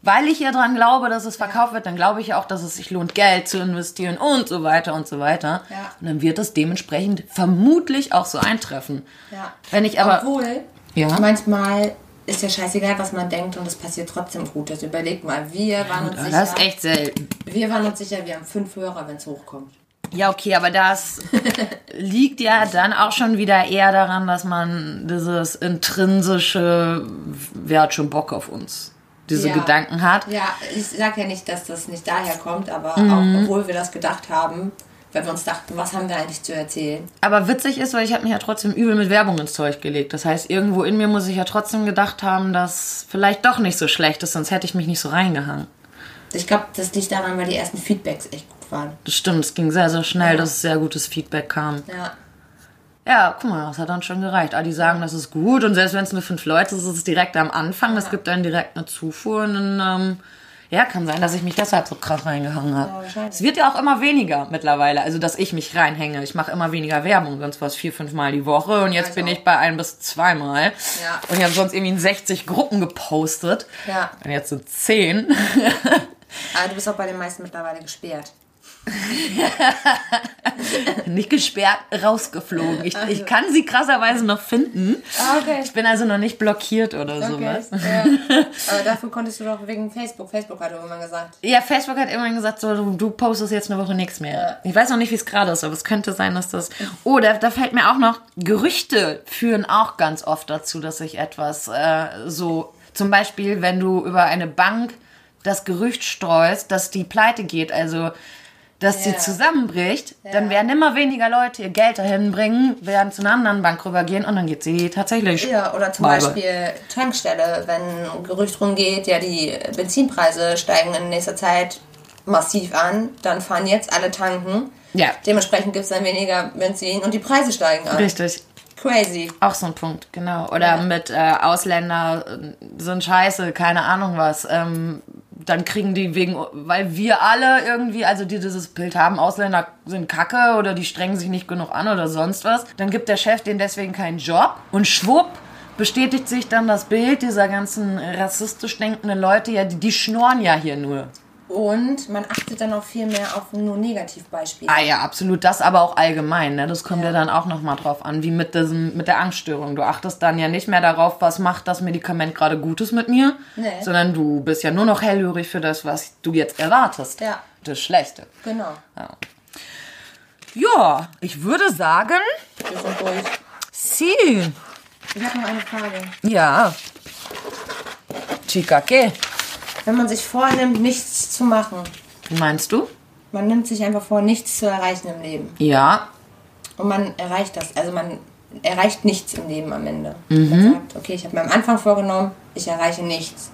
weil ich ja dran glaube, dass es verkauft wird, dann glaube ich ja auch, dass es sich lohnt, Geld zu investieren und so weiter und so weiter. Ja. Und dann wird es dementsprechend vermutlich auch so eintreffen. Ja. Wenn ich aber Obwohl, Ja. manchmal ist ja scheißegal, was man denkt und es passiert trotzdem gut. Also überleg mal, wir waren uns sicher. das ist echt selten. Wir waren uns sicher, wir haben fünf Hörer, wenn es hochkommt. Ja, okay, aber das liegt ja dann auch schon wieder eher daran, dass man dieses intrinsische, wer hat schon Bock auf uns, diese Ja. Gedanken hat. Ja, ich sag ja nicht, dass das nicht daher kommt, aber Mhm. auch obwohl wir das gedacht haben, weil wir uns dachten, was haben wir eigentlich zu erzählen? Aber witzig ist, weil ich habe mich ja trotzdem übel mit Werbung ins Zeug gelegt. Das heißt, irgendwo in mir muss ich ja trotzdem gedacht haben, dass vielleicht doch nicht so schlecht ist, sonst hätte ich mich nicht so reingehangen. Ich glaube, das liegt daran, weil die ersten Feedbacks echt gut waren. Das stimmt, es ging sehr, sehr schnell, Ja. dass sehr gutes Feedback kam. Ja. Ja, guck mal, das hat dann schon gereicht. Ah, die sagen, das ist gut und selbst wenn es nur fünf Leute ist, ist es direkt am Anfang. Das gibt dann direkt eine Zufuhr und dann, ähm, ja, kann sein, dass ich mich deshalb so krass reingehangen habe. Ja, es wird ja auch immer weniger mittlerweile, also dass ich mich reinhänge. Ich mache immer weniger Werbung, sonst war es vier, fünf Mal die Woche und jetzt ich bin ich bei ein bis zweimal. Ja. Und ich habe sonst irgendwie in 60 Gruppen gepostet. Ja. Und jetzt sind zehn. Aber du bist auch bei den meisten mittlerweile gesperrt. Nicht gesperrt, rausgeflogen. Ich, ich kann sie krasserweise noch finden. Ah, okay. Ich bin also noch nicht blockiert oder Okay. sowas. Ja. Aber dafür konntest du doch wegen Facebook. Facebook hat irgendwann gesagt. Ja, Facebook hat irgendwann gesagt, so, du, du postest jetzt eine Woche nichts mehr. Ich weiß noch nicht, wie es gerade ist, aber es könnte sein, dass das. Oh, da, da fällt mir auch noch, Gerüchte führen auch ganz oft dazu, dass sich etwas äh, so. Zum Beispiel, wenn du über eine Bank das Gerücht streust, dass die pleite geht. Also dass Ja. zusammenbricht, dann werden immer weniger Leute ihr Geld dahin bringen, werden zu einer anderen Bank rübergehen und dann geht sie tatsächlich. Ja, oder zum bye. Beispiel Tankstelle, wenn ein Gerücht rumgeht, ja, die Benzinpreise steigen in nächster Zeit massiv an, dann fahren jetzt alle tanken. Ja. Dementsprechend gibt es dann weniger Benzin und die Preise steigen an. Richtig. Crazy. Auch so ein Punkt, genau. Oder mit äh, Ausländer äh, sind scheiße, keine Ahnung was. Ähm, dann kriegen die wegen, weil wir alle irgendwie, also die dieses Bild haben, Ausländer sind kacke oder die strengen sich nicht genug an oder sonst was, dann gibt der Chef denen deswegen keinen Job und schwupp bestätigt sich dann das Bild dieser ganzen rassistisch denkenden Leute, ja, die, die schnorren ja hier nur. Und man achtet dann auch viel mehr auf nur Negativbeispiele. Ah ja, absolut. Das aber auch allgemein. Ne? Das kommt ja, dann auch nochmal drauf an, wie mit, diesem, mit der Angststörung. Du achtest dann ja nicht mehr darauf, was macht das Medikament gerade Gutes mit mir, Nee. sondern du bist ja nur noch hellhörig für das, was du jetzt erwartest. Ja. Das Schlechte. Genau. Ja, ich würde sagen, Wir sind durch. sie. Ich habe noch eine Frage. Ja. Chica, ¿qué? Wenn man sich vornimmt, nichts zu machen, Wie meinst du? man nimmt sich einfach vor, nichts zu erreichen im Leben. Ja. Und man erreicht das. Also man erreicht nichts im Leben am Ende. Mhm. Man sagt, okay, ich habe mir am Anfang vorgenommen, ich erreiche nichts.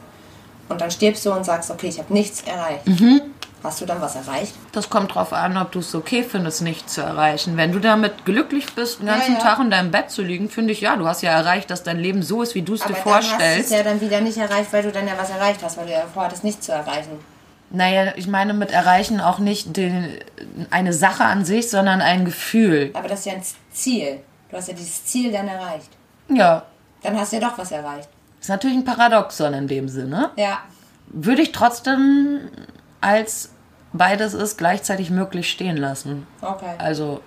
Und dann stirbst du und sagst, okay, ich habe nichts erreicht. Mhm. Hast du dann was erreicht? Das kommt drauf an, ob du es okay findest, nicht zu erreichen. Wenn du damit glücklich bist, den ganzen ja. Tag in deinem Bett zu liegen, finde ich, ja, du hast ja erreicht, dass dein Leben so ist, wie du es dir dann hast du es vorstellst. ja dann wieder nicht erreicht, weil du dann ja was erreicht hast, weil du ja vorhattest, nichts zu erreichen. Naja, ich meine mit erreichen auch nicht den, eine Sache an sich, sondern ein Gefühl. Aber das ist ja ein Ziel. Du hast ja dieses Ziel dann erreicht. Ja, Dann hast du ja doch was erreicht. ist natürlich ein Paradoxon in dem Sinne. Ja. Würde ich trotzdem als beides ist gleichzeitig möglich stehen lassen. Okay. Also,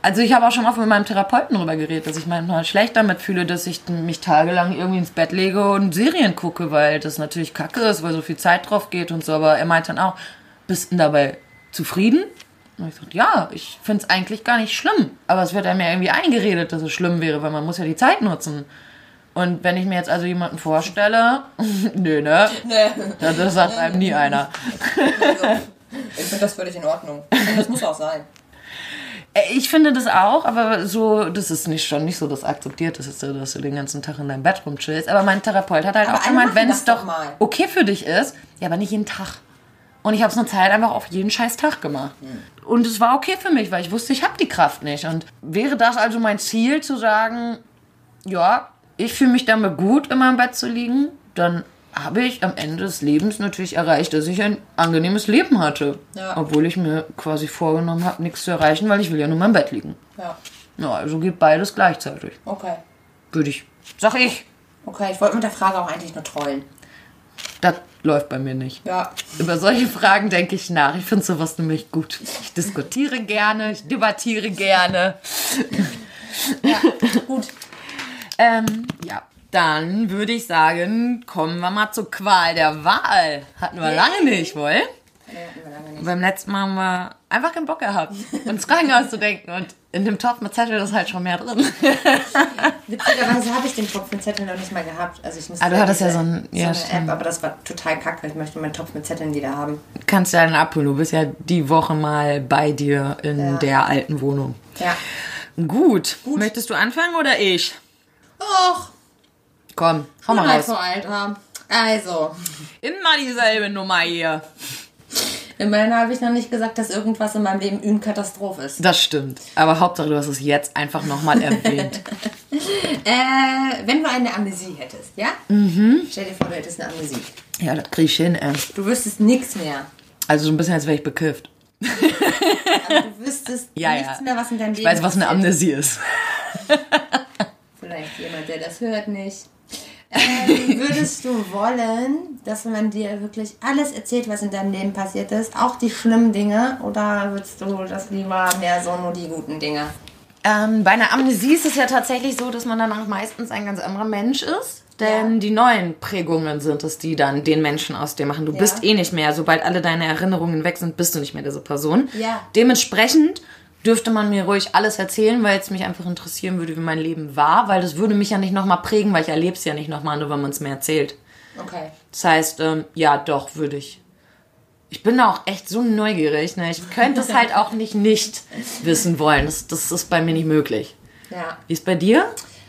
also ich habe auch schon oft mit meinem Therapeuten darüber geredet, dass ich manchmal schlecht damit fühle, dass ich mich tagelang irgendwie ins Bett lege und Serien gucke, weil das natürlich kacke ist, weil so viel Zeit drauf geht und so. Aber er meint dann auch, bist du dabei zufrieden? Und ich sagte, ja, ich finde es eigentlich gar nicht schlimm. Aber es wird einem ja irgendwie eingeredet, dass es schlimm wäre, weil man muss ja die Zeit nutzen. Und wenn ich mir jetzt also jemanden vorstelle, nö, ne? Das, das sagt einem nie einer. Ich finde das völlig in Ordnung. Und das muss auch sein. Äh, Ich finde das auch, aber so, das ist nicht schon nicht so das akzeptiert ist, so, dass du den ganzen Tag in deinem Bett rumchillst. Aber mein Therapeut hat halt Aber auch gemeint, wenn das es doch mal. okay für dich ist, ja, aber nicht jeden Tag. Und ich habe es eine Zeit einfach auf jeden scheiß Tag gemacht. Und es war okay für mich, weil ich wusste, ich habe die Kraft nicht. Und wäre das also mein Ziel, zu sagen, ja, ich fühle mich damit gut, in meinem Bett zu liegen, dann habe ich am Ende des Lebens natürlich erreicht, dass ich ein angenehmes Leben hatte. Ja. Obwohl ich mir quasi vorgenommen habe, nichts zu erreichen, weil ich will ja nur in meinem Bett liegen. Ja. Ja, also geht beides gleichzeitig. Okay. Würde ich. Sag ich. Okay, ich wollte mit der Frage auch eigentlich nur trollen. Das läuft bei mir nicht. Ja. Über solche Fragen denke ich nach. Ich finde sowas nämlich gut. Ich diskutiere gerne, ich debattiere gerne. Ja, gut. Ähm, ja. Dann würde ich sagen, kommen wir mal zur Qual der Wahl. Hatten wir lange nicht, wohl? Nee, hatten wir lange nicht. Beim letzten Mal haben wir einfach keinen Bock gehabt, uns Fragen auszudenken. Und in dem Topf mit Zettel ist halt schon mehr drin. Witzigerweise habe ich den Topf mit Zetteln noch nicht mal gehabt. Also ich musste Ah, du hattest ja so ein- so ja, eine stimmt. App, aber das war total kacke. Ich möchte meinen Topf mit Zetteln wieder haben. Kannst ja dann abholen. Du bist ja die Woche mal bei dir in Ja. der alten Wohnung. Ja. Gut. Möchtest du anfangen oder ich? Och, Komm, hau mal mal raus. so alt haben. Also, Immer dieselbe Nummer hier. immerhin habe ich noch nicht gesagt, dass irgendwas in meinem Leben eine Katastrophe ist. Das stimmt. Aber Hauptsache, du hast es jetzt einfach nochmal erwähnt. Äh, wenn du eine Amnesie hättest, ja? Mhm. Stell dir vor, du hättest eine Amnesie. ja, das krieg ich hin, ey. Du wüsstest nichts mehr. Also so ein bisschen, als wäre ich bekifft. Also du wüsstest Ja, nichts ja. mehr, was in deinem Leben Ich weiß, was eine. Amnesie ist. Vielleicht jemand, der das hört, nicht. Ähm, würdest du wollen, dass man dir wirklich alles erzählt, was in deinem Leben passiert ist, auch die schlimmen Dinge, oder würdest du das lieber mehr so nur die guten Dinge? Ähm, bei einer Amnesie ist es ja tatsächlich so, dass man danach meistens ein ganz anderer Mensch ist. Denn Ja. die neuen Prägungen sind es, die dann den Menschen aus dir machen. Du Ja. bist eh nicht mehr. Sobald alle deine Erinnerungen weg sind, bist du nicht mehr diese Person. Ja. Dementsprechend dürfte man mir ruhig alles erzählen, weil es mich einfach interessieren würde, wie mein Leben war. Weil das würde mich ja nicht nochmal prägen, weil ich erlebe es ja nicht nochmal, nur wenn man es mir erzählt. Okay. Das heißt, ähm, ja, doch, würde ich. Ich bin da auch echt so neugierig. Ne? Ich könnte es halt auch nicht nicht wissen wollen. Das, das ist bei mir nicht möglich. Ja. Wie ist bei dir?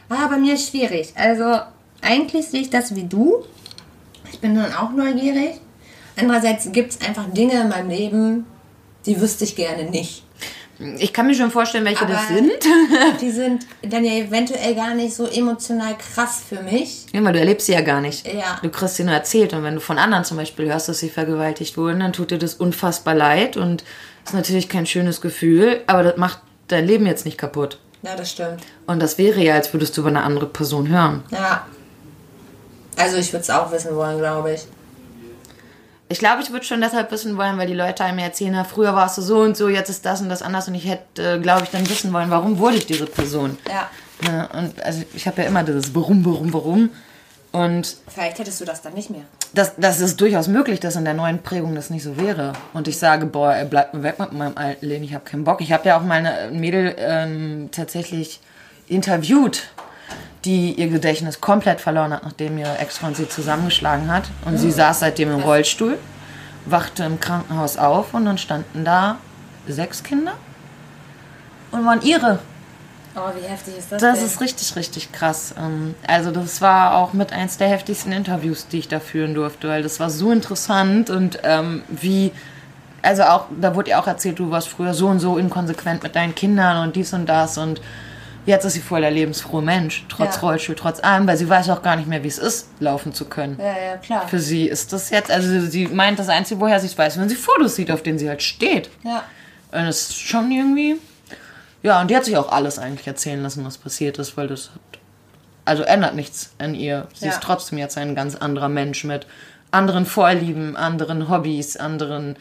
Ah, bei mir ist schwierig. Also, eigentlich sehe ich das wie du. Ich bin dann auch neugierig. Andererseits gibt es einfach Dinge in meinem Leben, die wüsste ich gerne nicht. Ich kann mir schon vorstellen, welche Aber das sind. Die sind dann ja eventuell gar nicht so emotional krass für mich. Ja, weil du erlebst sie ja gar nicht. Ja. Du kriegst sie nur erzählt. Und wenn du von anderen zum Beispiel hörst, dass sie vergewaltigt wurden, dann tut dir das unfassbar leid. Und ist natürlich kein schönes Gefühl, aber das macht dein Leben jetzt nicht kaputt. Ja, das stimmt. Und das wäre ja, als würdest du über eine andere Person hören. Ja. Also, ich würde es auch wissen wollen, glaube ich. Ich glaube, ich würde schon deshalb wissen wollen, weil die Leute einem erzählen, na, früher warst du so und so, jetzt ist das und das anders. Und ich hätte, äh, glaube ich, dann wissen wollen, warum wurde ich diese Person. Ja. Ne? Und also ich habe ja immer dieses Warum, warum, warum. Und Vielleicht hättest du das dann nicht mehr. das, das ist durchaus möglich, dass in der neuen Prägung das nicht so wäre. Und ich sage, boah, ey, bleib weg mit meinem alten Leben, ich habe keinen Bock. Ich habe ja auch mal eine Mädel ähm, tatsächlich interviewt, die ihr Gedächtnis komplett verloren hat, nachdem ihr Ex-Freund sie zusammengeschlagen hat. Und sie saß seitdem im Rollstuhl, wachte im Krankenhaus auf und dann standen da sechs Kinder und waren ihre. Oh, wie heftig ist das? Das denn? ist richtig, richtig krass. Ähm, Also das war auch mit eins der heftigsten Interviews, die ich da führen durfte, weil das war so interessant und ähm, wie, also auch, da wurde ja auch erzählt, du warst früher so und so inkonsequent mit deinen Kindern und dies und das und jetzt ist sie voll der lebensfrohe Mensch, trotz Ja. Rollstuhl, trotz allem, weil sie weiß auch gar nicht mehr, wie es ist, laufen zu können. Ja, ja, klar. Für sie ist das jetzt, also sie meint, das Einzige, woher sie es weiß, wenn sie Fotos sieht, auf denen sie halt steht. Ja. Und das ist schon irgendwie. Ja, und die hat sich auch alles eigentlich erzählen lassen, was passiert ist, weil das hat, also ändert nichts an ihr. Sie Ja. ist trotzdem jetzt ein ganz anderer Mensch mit anderen Vorlieben, anderen Hobbys, anderen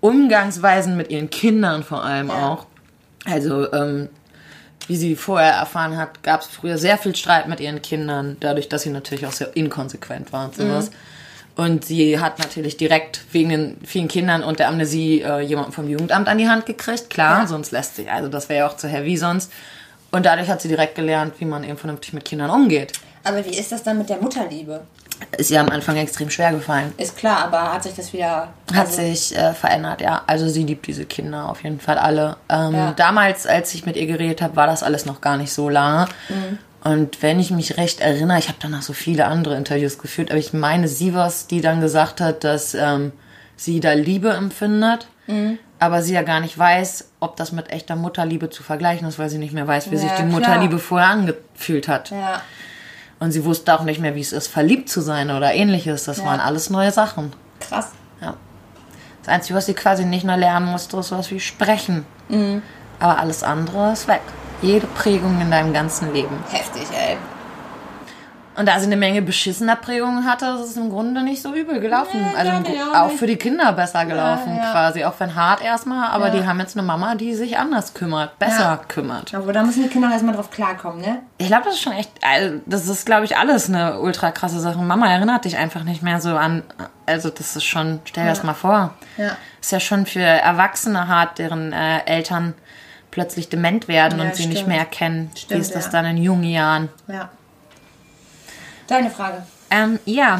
Umgangsweisen mit ihren Kindern vor allem Ja. auch. Also, ähm, wie sie vorher erfahren hat, gab es früher sehr viel Streit mit ihren Kindern, dadurch, dass sie natürlich auch sehr inkonsequent war und sowas. Und sie hat natürlich direkt wegen den vielen Kindern und der Amnesie äh, jemanden vom Jugendamt an die Hand gekriegt. Klar, Ja. sonst lässt sich, also das wäre ja auch zu heavy sonst. Und dadurch hat sie direkt gelernt, wie man eben vernünftig mit Kindern umgeht. Aber wie ist das dann mit der Mutterliebe? Ist ihr am Anfang extrem schwer gefallen. Ist klar, aber hat sich das wieder. Hat also- sich äh, verändert, ja. Also sie liebt diese Kinder auf jeden Fall alle. Ähm, Ja. Damals, als ich mit ihr geredet habe, war das alles noch gar nicht so lange. Mhm. Und wenn ich mich recht erinnere, ich habe danach so viele andere Interviews geführt, aber ich meine, sie war es, die dann gesagt hat, dass ähm, sie da Liebe empfindet, Mhm. aber sie ja gar nicht weiß, ob das mit echter Mutterliebe zu vergleichen ist, weil sie nicht mehr weiß, wie Ja, sich die klar. Mutterliebe vorher angefühlt hat. Ja. Und sie wusste auch nicht mehr, wie es ist, verliebt zu sein oder ähnliches. Das Ja. waren alles neue Sachen. Krass. Ja. Das Einzige, was sie quasi nicht nur lernen musste, ist sowas wie sprechen. Aber alles andere ist weg. Jede Prägung in deinem ganzen Leben. Heftig, ey. Und da sie eine Menge beschissener Prägungen hatte, ist es im Grunde nicht so übel gelaufen. Nee, also Gru- auch nicht. für die Kinder besser gelaufen ja. quasi. Auch wenn hart erstmal, aber Ja. die haben jetzt eine Mama, die sich anders kümmert, besser Ja. kümmert. Aber da müssen die Kinder erstmal drauf klarkommen, ne? Ich glaube, das ist schon echt, also das ist, glaube ich, alles eine ultra krasse Sache. Mama erinnert dich einfach nicht mehr so an, also das ist schon, stell dir das mal vor. Ja. Ist ja schon für Erwachsene hart, deren äh, Eltern plötzlich dement werden Ja, und sie nicht stimmt. mehr erkennen. Wie Stimmt, ist das ja. dann in jungen Jahren? Ja. Deine Frage. Ähm, ja.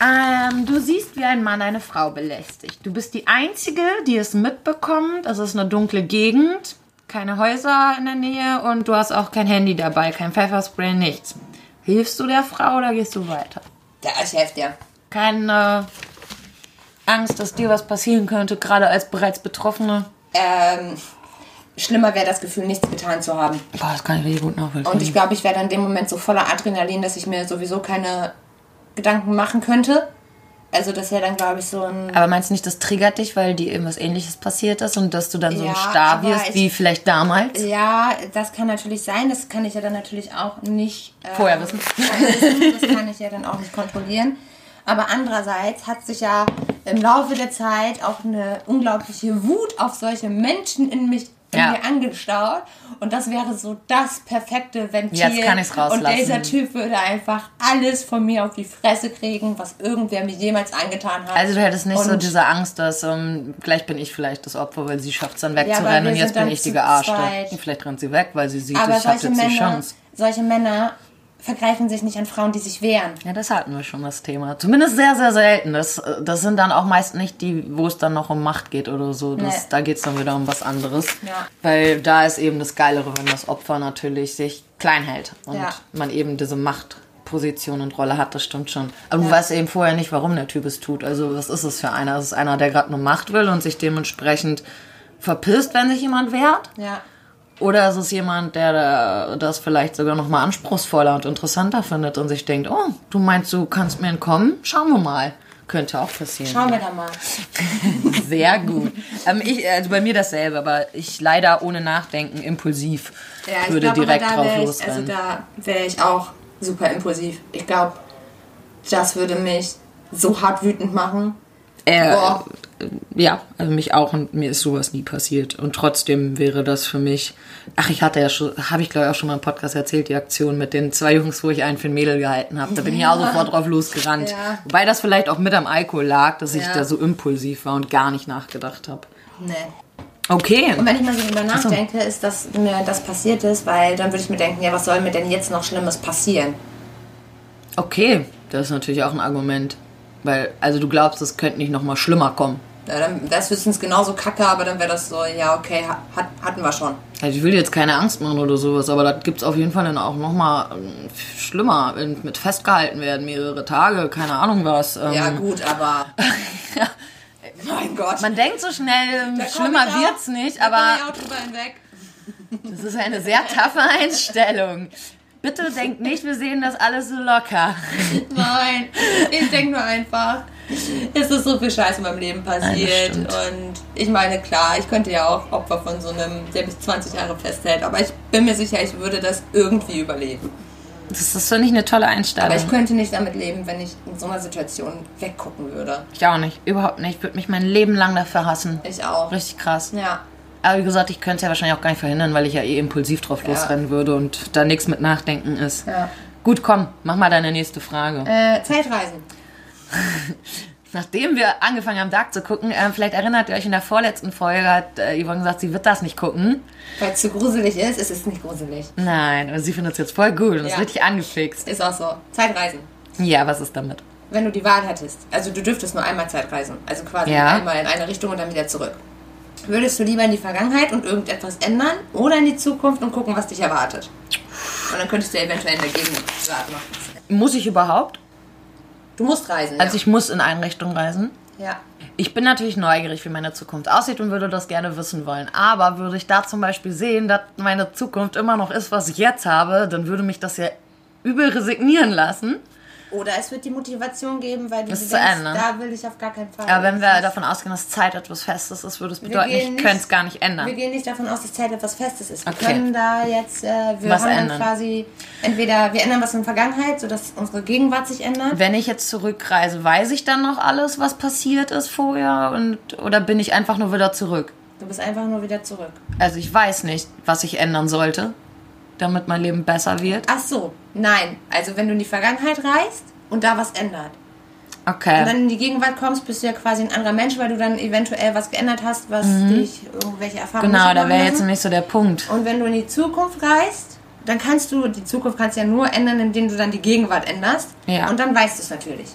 Ähm, du siehst, wie ein Mann eine Frau belästigt. Du bist die Einzige, die es mitbekommt. Es ist eine dunkle Gegend, keine Häuser in der Nähe und du hast auch kein Handy dabei, kein Pfefferspray, nichts. Hilfst du der Frau oder gehst du weiter? Ja, ich helfe dir. Keine Angst, dass dir was passieren könnte, gerade als bereits Betroffene. Ähm, schlimmer wäre das Gefühl, nichts getan zu haben. Boah, das kann ich richtig gut nachvollziehen. Und ich glaube, ich wäre dann in dem Moment so voller Adrenalin, dass ich mir sowieso keine Gedanken machen könnte. Also das wäre dann, glaube ich, so ein... aber meinst du nicht, das triggert dich, weil dir irgendwas ähnliches passiert ist und dass du dann so ein Ja, Star aber wirst, ich- wie vielleicht damals? Ja, das kann natürlich sein. Das kann ich ja dann natürlich auch nicht... ähm, Vorher wissen. Das kann ich ja dann auch nicht kontrollieren. Aber andererseits hat sich ja im Laufe der Zeit auch eine unglaubliche Wut auf solche Menschen in mich Ja. mir angestaut. Und das wäre so das perfekte Ventil. Jetzt kann ich's Und rauslassen. dieser Typ würde einfach alles von mir auf die Fresse kriegen, was irgendwer mir jemals angetan hat. Also du hättest nicht so Und- diese Angst, dass ähm, gleich bin ich vielleicht das Opfer, weil sie schafft es dann wegzurennen wir und jetzt bin ich die Gearschte. Und vielleicht rennt sie weg, weil sie sieht, Aber ich habe jetzt die Männer, Chance. solche Männer vergreifen sich nicht an Frauen, die sich wehren. Ja, das hatten wir schon das Thema. Zumindest sehr, sehr selten. Das, das sind dann auch meist nicht die, wo es dann noch um Macht geht oder so. Das, Nee. Da geht es dann wieder um was anderes. Ja. Weil da ist eben das Geilere, wenn das Opfer natürlich sich klein hält und Ja. man eben diese Machtposition und Rolle hat, das stimmt schon. Aber du Ja. weißt eben vorher nicht, warum der Typ es tut. Also was ist es für einer? Ist es einer, der gerade nur Macht will und sich dementsprechend verpisst, wenn sich jemand wehrt? Ja. Oder ist es jemand, der da- das vielleicht sogar noch mal anspruchsvoller und interessanter findet und sich denkt, oh, du meinst, du kannst mir entkommen? Schauen wir mal. Könnte auch passieren. Schauen wir da mal. Sehr gut. ähm, ich, also bei mir dasselbe, aber ich leider ohne Nachdenken impulsiv Ja, würde glaube, direkt drauf ich, losrennen. also da wäre ich auch super impulsiv. Ich glaube, das würde mich so hart wütend machen. äh, Boah. Ja, also mich auch und mir ist sowas nie passiert. Und trotzdem wäre das für mich. Ach, ich hatte ja schon, habe ich glaube ich auch schon mal im Podcast erzählt, die Aktion mit den zwei Jungs, wo ich einen für ein Mädel gehalten habe. Da bin ich ja auch sofort drauf losgerannt. Ja. Wobei das vielleicht auch mit am Alkohol lag, dass ich Ja. da so impulsiv war und gar nicht nachgedacht habe. Nee. Okay. Und wenn ich mal so drüber nachdenke, ist, dass mir das passiert ist, weil dann würde ich mir denken, ja, was soll mir denn jetzt noch Schlimmes passieren? Okay, das ist natürlich auch ein Argument. Weil, also du glaubst, es könnte nicht noch mal schlimmer kommen. Ja, dann wäre es höchstens genauso kacke, aber dann wäre das so, ja, okay, ha- hat, hatten wir schon. Also ich will jetzt keine Angst machen oder sowas, aber das gibt's auf jeden Fall dann auch noch mal ähm, schlimmer, wenn mit festgehalten werden, mehrere Tage, keine Ahnung was. Ähm, Ja, gut, aber. mein Gott. Man denkt so schnell, Da schlimmer auch- wird's nicht, da aber ich auch drüber hinweg. das ist eine sehr taffe Einstellung. Bitte denkt nicht, wir sehen das alles so locker. Nein, ich denke nur einfach, es ist so viel Scheiß in meinem Leben passiert. stimmt. und ich meine, klar, ich könnte ja auch Opfer von so einem, der mich 20 Jahre festhält, aber ich bin mir sicher, ich würde das irgendwie überleben. Das ist, finde ich, eine tolle Einstellung. Aber ich könnte nicht damit leben, wenn ich in so einer Situation weggucken würde. Ich auch nicht, überhaupt nicht. Ich würde mich mein Leben lang dafür hassen. Ich auch. Richtig krass. Ja. Aber wie gesagt, ich könnte es ja wahrscheinlich auch gar nicht verhindern, weil ich ja eh impulsiv drauf losrennen würde und da nichts mit Nachdenken ist. Ja. Gut, komm, mach mal deine nächste Frage. Äh, Zeitreisen. Nachdem wir angefangen haben, Dark zu gucken, äh, vielleicht erinnert ihr euch, in der vorletzten Folge hat äh, Yvonne gesagt, sie wird das nicht gucken. Weil es zu gruselig ist, ist es nicht gruselig. Nein, aber sie findet es jetzt voll gut und ist Ja. richtig angefixt. Ist auch so. Zeitreisen. Ja, was ist damit? Wenn du die Wahl hättest, also du dürftest nur einmal Zeitreisen, also quasi Ja. einmal in eine Richtung und dann wieder zurück. Würdest du lieber in die Vergangenheit und irgendetwas ändern oder in die Zukunft und gucken, was dich erwartet? Und dann könntest du eventuell in der Gegenwart machen. Muss ich überhaupt? Du musst reisen. Also ja. ich muss in eine Richtung reisen. ja. Ich bin natürlich neugierig, wie meine Zukunft aussieht und würde das gerne wissen wollen. Aber würde ich da zum Beispiel sehen, dass meine Zukunft immer noch ist, was ich jetzt habe, dann würde mich das ja übel resignieren lassen. Oder es wird die Motivation geben, weil du denkst, da will ich auf gar keinen Fall. Aber wenn wir Das- davon ausgehen, dass Zeit etwas Festes ist, würde es bedeuten, ich könnte es gar nicht Wir ändern. gehen nicht davon aus, dass Zeit etwas Festes ist. Wir Okay. können da jetzt, äh, wir Was haben ändern. quasi, entweder wir ändern was in der Vergangenheit, sodass unsere Gegenwart sich ändert. Wenn ich jetzt zurückreise, weiß ich dann noch alles, was passiert ist vorher? Und, oder bin ich einfach nur wieder zurück? Du bist einfach nur wieder zurück. Also ich weiß nicht, was ich ändern sollte, damit mein Leben besser wird. Ach so, nein. Also wenn du in die Vergangenheit reist und da was ändert. Und Okay. dann in die Gegenwart kommst, bist du ja quasi ein anderer Mensch, weil du dann eventuell was geändert hast, was dich irgendwelche Erfahrungen Mhm. Genau, da wäre jetzt nämlich so der Punkt. Und wenn du in die Zukunft reist, dann kannst du, die Zukunft kannst du ja nur ändern, indem du dann die Gegenwart änderst. Ja. Und dann weißt du es natürlich.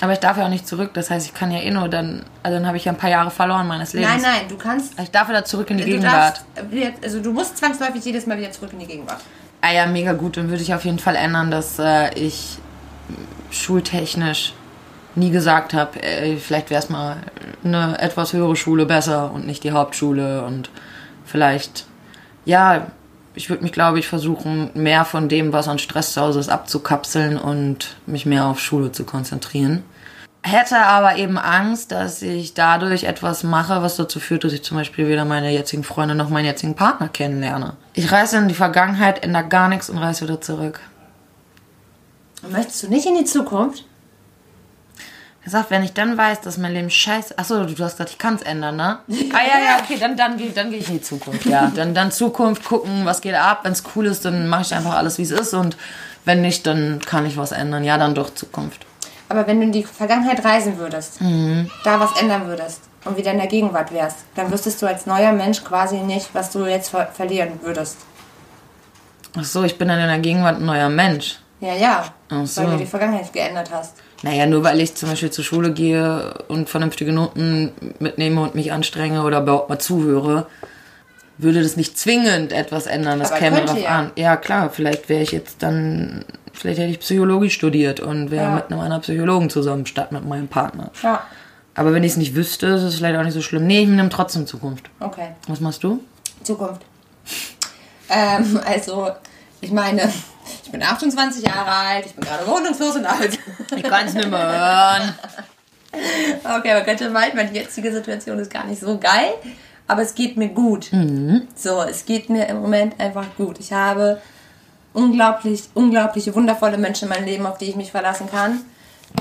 Aber ich darf ja auch nicht zurück, das heißt, ich kann ja eh nur dann, also dann habe ich ja ein paar Jahre verloren meines Lebens. Nein, nein, du kannst. Also ich darf wieder zurück in die Gegenwart. darfst, also du musst zwangsläufig jedes Mal wieder zurück in die Gegenwart. Ah ja, mega gut. Dann würde ich auf jeden Fall ändern, dass äh, ich schultechnisch nie gesagt habe, äh, vielleicht wäre es mal eine etwas höhere Schule besser und nicht die Hauptschule und vielleicht, ja, ich würde mich, glaube ich, versuchen, mehr von dem, was an Stress zu Hause ist, abzukapseln und mich mehr auf Schule zu konzentrieren. Hätte aber eben Angst, dass ich dadurch etwas mache, was dazu führt, dass ich zum Beispiel weder meine jetzigen Freunde noch meinen jetzigen Partner kennenlerne. Ich reise in die Vergangenheit, ändere gar nichts und reise wieder zurück. Und möchtest du nicht in die Zukunft? Er sagt, wenn ich dann weiß, dass mein Leben scheiße... Achso, du hast gesagt, ich kann es ändern, ne? ah ja, ja, okay, dann, dann, geh- dann gehe ich in die Zukunft, ja. Dann, dann Zukunft, gucken, was geht ab. Wenn es cool ist, dann mache ich einfach alles, wie es ist. Und wenn nicht, dann kann ich was ändern. Ja, dann doch Zukunft. Aber wenn du in die Vergangenheit reisen würdest, Mhm. da was ändern würdest und wieder in der Gegenwart wärst, dann wüsstest du als neuer Mensch quasi nicht, was du jetzt ver verlieren würdest. Ach so, ich bin dann in der Gegenwart ein neuer Mensch. Ja, ja. Ach so. Weil du die Vergangenheit geändert hast. Naja, nur weil ich zum Beispiel zur Schule gehe und vernünftige Noten mitnehme und mich anstrenge oder überhaupt mal zuhöre, würde das nicht zwingend etwas ändern. Das Aber käme drauf ja. an. Ja, klar, vielleicht wäre ich jetzt dann, vielleicht hätte ich Psychologie studiert und wäre Ja. mit einem anderen Psychologen zusammen, statt mit meinem Partner. Ja. Aber wenn ich es nicht wüsste, ist es vielleicht auch nicht so schlimm. Nee, ich nehme trotzdem Zukunft. Okay. Was machst du? Zukunft. Ähm, also, ich meine, ich bin 28 Jahre alt, ich bin gerade wohnungslos und alt. Ich kann es nicht mehr hören. Okay, man könnte meinen, meine jetzige Situation ist gar nicht so geil, aber es geht mir gut. So, es geht mir im Moment einfach gut. Ich habe unglaublich, unglaubliche, wundervolle Menschen in meinem Leben, auf die ich mich verlassen kann.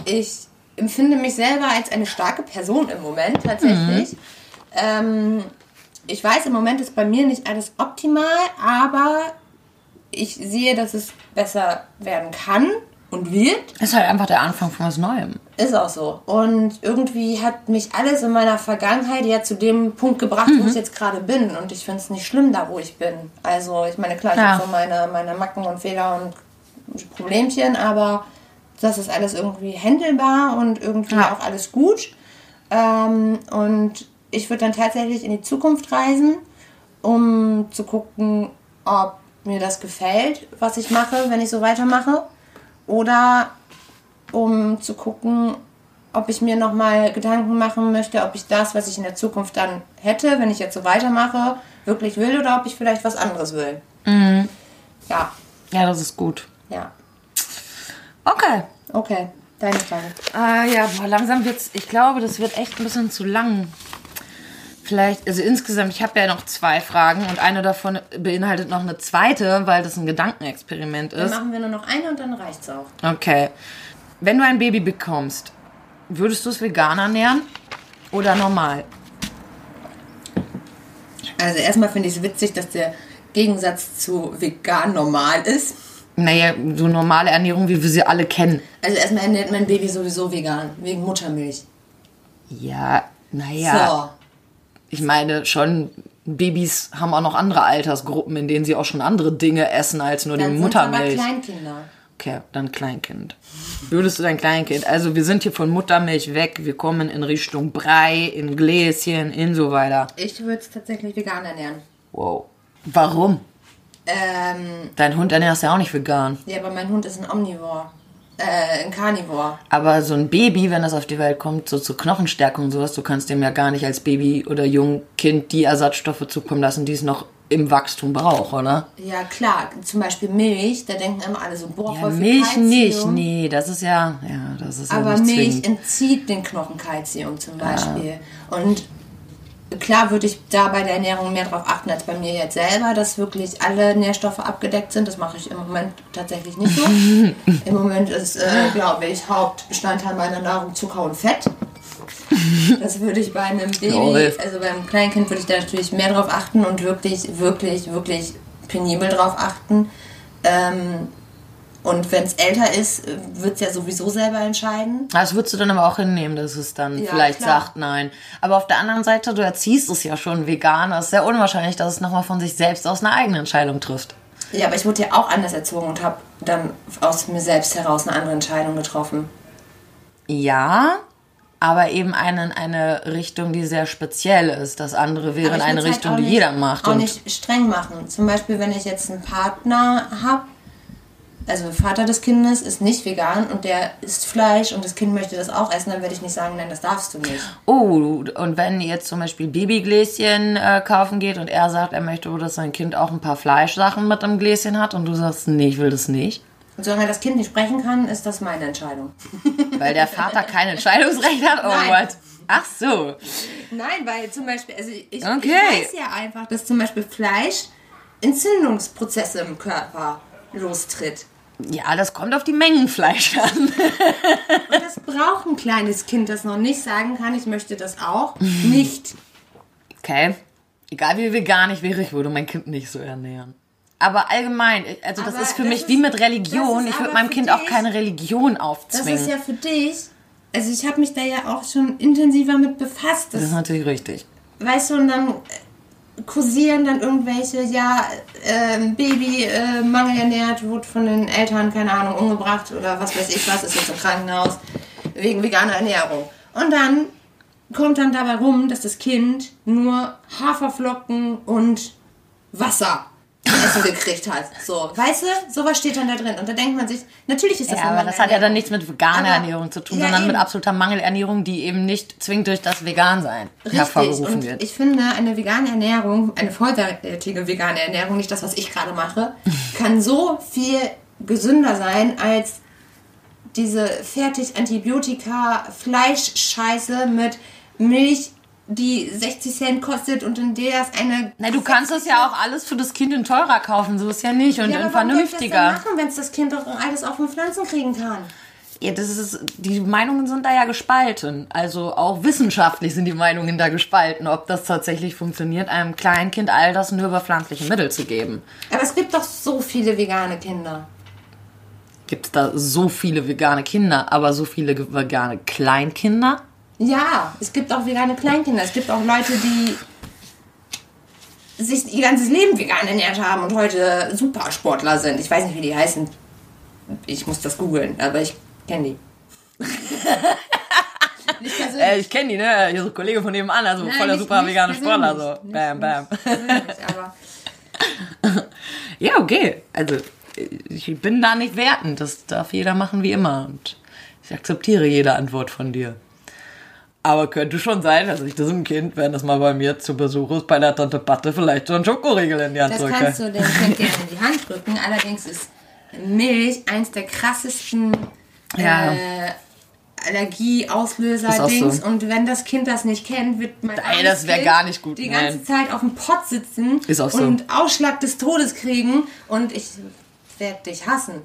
Ich empfinde mich selber als eine starke Person im Moment tatsächlich. Ähm, ich weiß, im Moment ist bei mir nicht alles optimal, aber ich sehe, dass es besser werden kann und wird. Das ist halt einfach der Anfang von was Neuem. Ist auch so. Und irgendwie hat mich alles in meiner Vergangenheit ja zu dem Punkt gebracht, wo ich jetzt gerade bin. Und ich finde es nicht schlimm, da wo ich bin. Also, ich meine, klar, ich Ja. habe so meine, meine Macken und Fehler und Problemchen, aber das ist alles irgendwie händelbar und irgendwie Ja. auch alles gut. Ähm, und ich würde dann tatsächlich in die Zukunft reisen, um zu gucken, ob mir das gefällt, was ich mache, wenn ich so weitermache. Oder um zu gucken, ob ich mir nochmal Gedanken machen möchte, ob ich das, was ich in der Zukunft dann hätte, wenn ich jetzt so weitermache, wirklich will oder ob ich vielleicht was anderes will. Ja, Ja, das ist gut. ja. Okay. Okay, deine Frage. Ah ja, boah, langsam wird's. Ich glaube, das wird echt ein bisschen zu lang. Vielleicht, also insgesamt, ich habe ja noch zwei Fragen und eine davon beinhaltet noch eine zweite, weil das ein Gedankenexperiment Dann ist. machen wir nur noch eine und dann reicht's auch. Okay. Wenn du ein Baby bekommst, würdest du es vegan ernähren oder normal? Also erstmal finde ich es witzig, dass der Gegensatz zu vegan normal ist. Naja, so normale Ernährung, wie wir sie alle kennen. Also erstmal ernährt mein Baby sowieso vegan, wegen Muttermilch. Ja, naja. Ich meine, schon Babys haben auch noch andere Altersgruppen, in denen sie auch schon andere Dinge essen als nur So, die dann sind aber Muttermilch. Kleinkinder. Okay, dann Kleinkind. Würdest du dein Kleinkind, also wir sind hier von Muttermilch weg, wir kommen in Richtung Brei, in Gläschen, in so weiter. Ich würde es tatsächlich vegan ernähren. Wow. Warum? Ähm, Dein Hund ernährst ja auch nicht vegan. ja, aber mein Hund ist ein Omnivore. Äh, ein Carnivore. Aber so ein Baby, wenn das auf die Welt kommt, so zur Knochenstärkung und sowas, du kannst dem ja gar nicht als Baby oder Jungkind die Ersatzstoffe zukommen lassen, die es noch im Wachstum braucht, oder? Ja, klar. Zum Beispiel Milch, da denken immer alle so, boah, Ja, voll viel Milch Kalzium. nicht, nee, das ist ja, ja, das ist ja Aber nicht Milch zwingend. entzieht den Knochen Kalzium zum Beispiel. Und klar würde ich da bei der Ernährung mehr drauf achten als bei mir jetzt selber, dass wirklich alle Nährstoffe abgedeckt sind. Das mache ich im Moment tatsächlich nicht so. Im Moment ist, äh, glaube ich, Hauptbestandteil meiner Nahrung Zucker und Fett. Das würde ich bei einem Baby, also beim Kleinkind würde ich da natürlich mehr drauf achten und wirklich, wirklich, wirklich penibel drauf achten. Ähm, und wenn es älter ist, wird es ja sowieso selber entscheiden. Das würdest du dann aber auch hinnehmen, dass es dann Ja, vielleicht klar. sagt nein. Aber auf der anderen Seite, du erziehst es ja schon vegan. Es ist sehr unwahrscheinlich, dass es nochmal von sich selbst aus eine eigene Entscheidung trifft. Ja, aber ich wurde ja auch anders erzogen und habe dann aus mir selbst heraus eine andere Entscheidung getroffen. Ja, aber eben eine, eine Richtung, die sehr speziell ist. Das andere wäre ich eine halt Richtung, auch die nicht- jeder macht. Auch Und nicht streng machen. Zum Beispiel, wenn ich jetzt einen Partner habe, also Vater des Kindes ist nicht vegan und der isst Fleisch und das Kind möchte das auch essen, dann werde ich nicht sagen, nein, das darfst du nicht. oh, und wenn ihr jetzt zum Beispiel Babygläschen äh, kaufen geht und er sagt, er möchte, dass sein Kind auch ein paar Fleischsachen mit im Gläschen hat und du sagst, nee, ich will das nicht, Und solange das Kind nicht sprechen kann, ist das meine Entscheidung. weil der Vater kein Entscheidungsrecht hat. Oh Nein. what? Ach so. Nein, weil zum Beispiel, also ich, ich Okay. weiß ja einfach, dass zum Beispiel Fleisch Entzündungsprozesse im Körper lostritt. Ja, das kommt auf die Mengen Fleisch an. Und das braucht ein kleines Kind, das noch nicht sagen kann, ich möchte das auch nicht. Okay. Egal wie vegan ich wäre, ich würde mein Kind nicht so ernähren. Aber allgemein, also das Aber ist für das mich ist- wie mit Religion. das Ich würde meinem Kind auch dich- keine Religion Das aufzwingen. ist ja für dich. Also ich habe mich da ja auch schon intensiver mit befasst. Das Das, ist natürlich richtig. weißt du, und dann kursieren dann irgendwelche, ja, äh, Baby äh, mangelernährt, wurde von den Eltern, keine Ahnung, umgebracht oder was weiß ich was, ist jetzt im Krankenhaus, wegen veganer Ernährung. Und dann kommt dann dabei rum, dass das Kind nur Haferflocken und Wasser essen gekriegt hat. So, weißt du, sowas steht dann da drin. Und da denkt man sich, natürlich ist das Ja, aber das hat ja dann nichts mit veganer Aber- Ernährung zu tun, Ja, sondern mit eben. absoluter Mangelernährung, die eben nicht zwingend durch das Vegan-Sein hervorgerufen und wird. Ich finde, eine vegane Ernährung, eine vollwertige vegane Ernährung, nicht das, was ich gerade mache, kann so viel gesünder sein als diese fertig Antibiotika Fleischscheiße mit Milch, die 60 Cent kostet und in der ist eine. Na, du kannst es ja auch alles für das Kind in teurer kaufen, so ist ja nicht und ja, in das vernünftiger. machen, wenn es das Kind doch alles auch von Pflanzen kriegen kann? Ja, das ist, die Meinungen sind da ja gespalten. Also auch wissenschaftlich sind die Meinungen da gespalten, ob das tatsächlich funktioniert, einem kleinen Kind all das nur über pflanzliche Mittel zu geben. Aber es gibt doch so viele vegane Kinder. Gibt es da so viele vegane Kinder, aber so viele vegane Kleinkinder? Ja, es gibt auch vegane Kleinkinder. Es gibt auch Leute, die sich ihr ganzes Leben vegan ernährt haben und heute Supersportler sind. Ich weiß nicht, wie die heißen. Ich muss das googeln, aber ich kenne die. Äh, ich kenne die, ne? Hier so ein Kollege von nebenan, also Nein, voller nicht- super nicht vegane Sportler, so. Nicht- Bam, bam. Ja, okay. Also, ich bin da nicht wertend. Das darf jeder machen wie immer. Und ich akzeptiere jede Antwort von dir. Aber könnte schon sein, dass ich diesem Kind, wenn es mal bei mir zu Besuch ist, bei der Tante Patte vielleicht so einen Schokoriegel in die Hand das drücke. kannst du dem Kind gerne in die Hand drücken. Allerdings ist Milch eins der krassesten Ja. äh, Allergieauslöser Ist auch Dings so. und wenn das Kind das nicht kennt, wird mein Ey, das wär Kind gar nicht gut, die nein. ganze Zeit auf dem Pott sitzen so. und Ausschlag des Todes kriegen und ich werde dich hassen.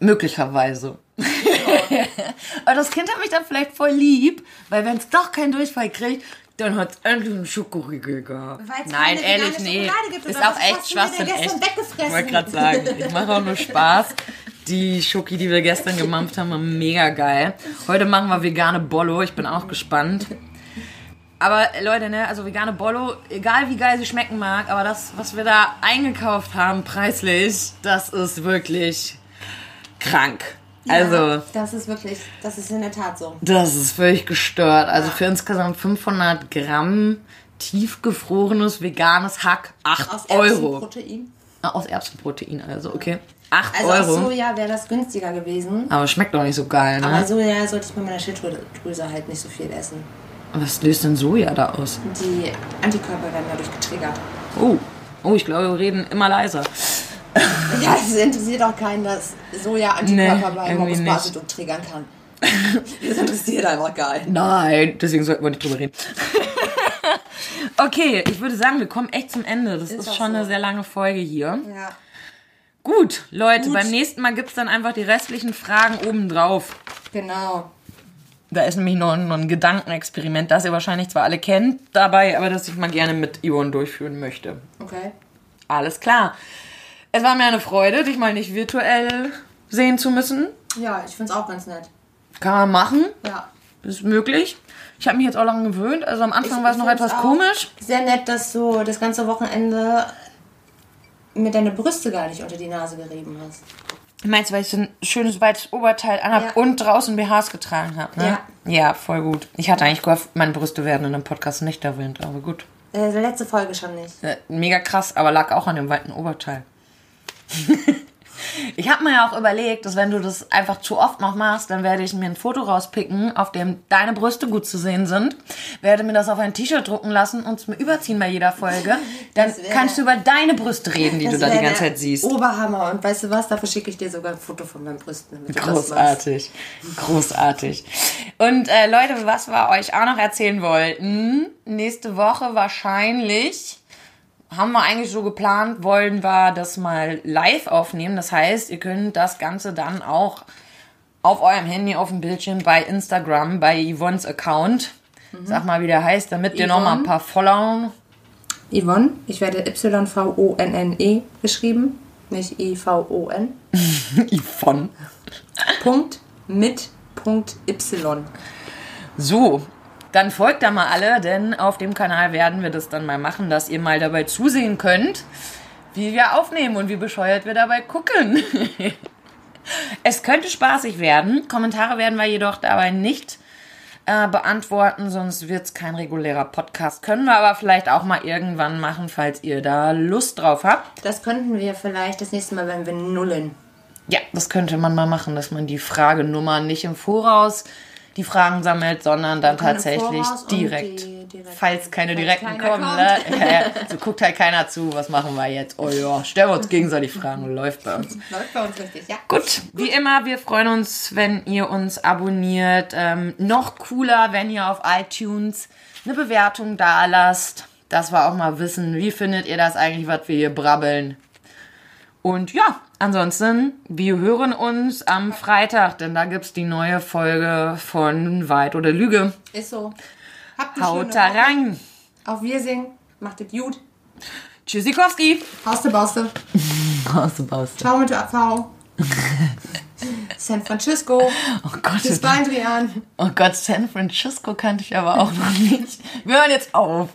Möglicherweise. Aber das Kind hat mich dann vielleicht voll lieb, weil wenn es doch keinen Durchfall kriegt, dann hat es endlich einen Schokoriegel gehabt. Weil's Nein, ehrlich, nee. Gibt, Ist auch echt Schwachsinn. Echt. Ich wollte gerade sagen, ich mache auch nur Spaß. Die Schoki, die wir gestern gemampft haben, war mega geil. Heute machen wir vegane Bollo. Ich bin auch gespannt. Aber Leute, ne, also vegane Bollo, egal wie geil sie schmecken mag, aber das, was wir da eingekauft haben, preislich, das ist wirklich krank. Also, Ja, das ist wirklich, das ist in der Tat so. das ist völlig gestört. Also für insgesamt 500 Gramm tiefgefrorenes veganes Hack 8 Aus Euro. Erbsenprotein. Ah, aus Erbsenprotein, also okay. 8 Also Euro. aus Soja wäre das günstiger gewesen. Aber schmeckt doch nicht so geil, Aber ne? Soja sollte ich bei meiner Schilddrüse halt nicht so viel essen. Was löst denn Soja da aus? Die Antikörper werden dadurch getriggert. Oh, oh, ich glaube, wir reden immer leiser. Ja, es interessiert auch keinen, dass Soja Antikörper Nee, bei Morbus triggern kann. Das interessiert einfach keinen. Nein, deswegen sollten wir nicht drüber reden. okay, ich würde sagen, wir kommen echt zum Ende. Das ist, auch schon so. eine sehr lange Folge hier. Ja. Gut, Leute, Gut. beim nächsten Mal gibt's dann einfach die restlichen Fragen obendrauf. Genau. Da ist nämlich noch, noch ein Gedankenexperiment, das ihr wahrscheinlich zwar alle kennt dabei, aber das ich mal gerne mit Yvonne durchführen möchte. Okay. Alles klar. Es war mir eine Freude, dich mal nicht virtuell sehen zu müssen. Ja, ich find's auch ganz nett. Kann man machen, Ja. ist möglich. Ich habe mich jetzt auch lange gewöhnt. Also am Anfang Ich- war es noch etwas komisch. Sehr nett, dass du das ganze Wochenende mir deine Brüste gar nicht unter die Nase gerieben hast. Meinst du, weil ich so ein schönes weites Oberteil anhab Ja. und draußen BHs getragen habe? Ne? Ja. ja, voll gut. Ich hatte eigentlich gehofft, meine Brüste werden in einem Podcast nicht erwähnt, aber gut. Äh, letzte Folge schon nicht. Äh, mega krass, aber lag auch an dem weiten Oberteil. Ich habe mir ja auch überlegt, dass wenn du das einfach zu oft noch machst, dann werde ich mir ein Foto rauspicken, auf dem deine Brüste gut zu sehen sind, werde mir das auf ein T-Shirt drucken lassen und es mir überziehen bei jeder Folge. Dann kannst du über deine Brüste reden, die du da die ganze Zeit siehst. Oberhammer. Und weißt du was? Dafür schicke ich dir sogar ein Foto von meinen Brüsten. Großartig. Großartig. Und äh, Leute, was wir euch auch noch erzählen wollten, nächste Woche wahrscheinlich haben wir eigentlich so geplant, wollen wir das mal live aufnehmen. Das heißt, ihr könnt das Ganze dann auch auf eurem Handy auf dem Bildschirm bei Instagram, bei Yvonnes Account. Sag mal, wie der heißt, damit ihr noch mal ein Yvonne. paar Follower. Yvonne, ich werde Y-V-O-N-N-E geschrieben, nicht I-V-O-N. Yvonne. Punkt mit Punkt Y. So, dann folgt da mal alle, denn auf dem Kanal werden wir das dann mal machen, dass ihr mal dabei zusehen könnt, wie wir aufnehmen und wie bescheuert wir dabei gucken. es könnte spaßig werden. Kommentare werden wir jedoch dabei nicht äh, beantworten, sonst wird es kein regulärer Podcast. Können wir aber vielleicht auch mal irgendwann machen, falls ihr da Lust drauf habt. Das könnten wir vielleicht das nächste Mal, wenn wir nullen. Ja, das könnte man mal machen, dass man die Fragenummer nicht im Voraus die Fragen sammelt, sondern dann tatsächlich direkt, direkt, falls keine direkten kommen. Ne? Ja, ja. So guckt halt keiner zu, was machen wir jetzt? Oh ja, stellen wir uns gegenseitig Fragen, läuft bei uns. Läuft bei uns richtig, ja. Gut, Gut. wie immer, wir freuen uns, wenn ihr uns abonniert. Ähm, noch cooler, wenn ihr auf iTunes eine Bewertung da lasst, dass wir auch mal wissen, wie findet ihr das eigentlich, was wir hier brabbeln. Und ja, ansonsten, wir hören uns am Freitag, denn da gibt es die neue Folge von Weit oder Lüge. Ist so. Habt Haut da rein. Auf Wirsing. Macht es gut. Tschüssikowski. Hauste Bauste. Hauste Bauste. Ciao mit der AV. San Francisco. Oh Gott. Bis bald, Rian. Oh Gott, San Francisco kannte ich aber auch noch nicht. Wir hören jetzt auf.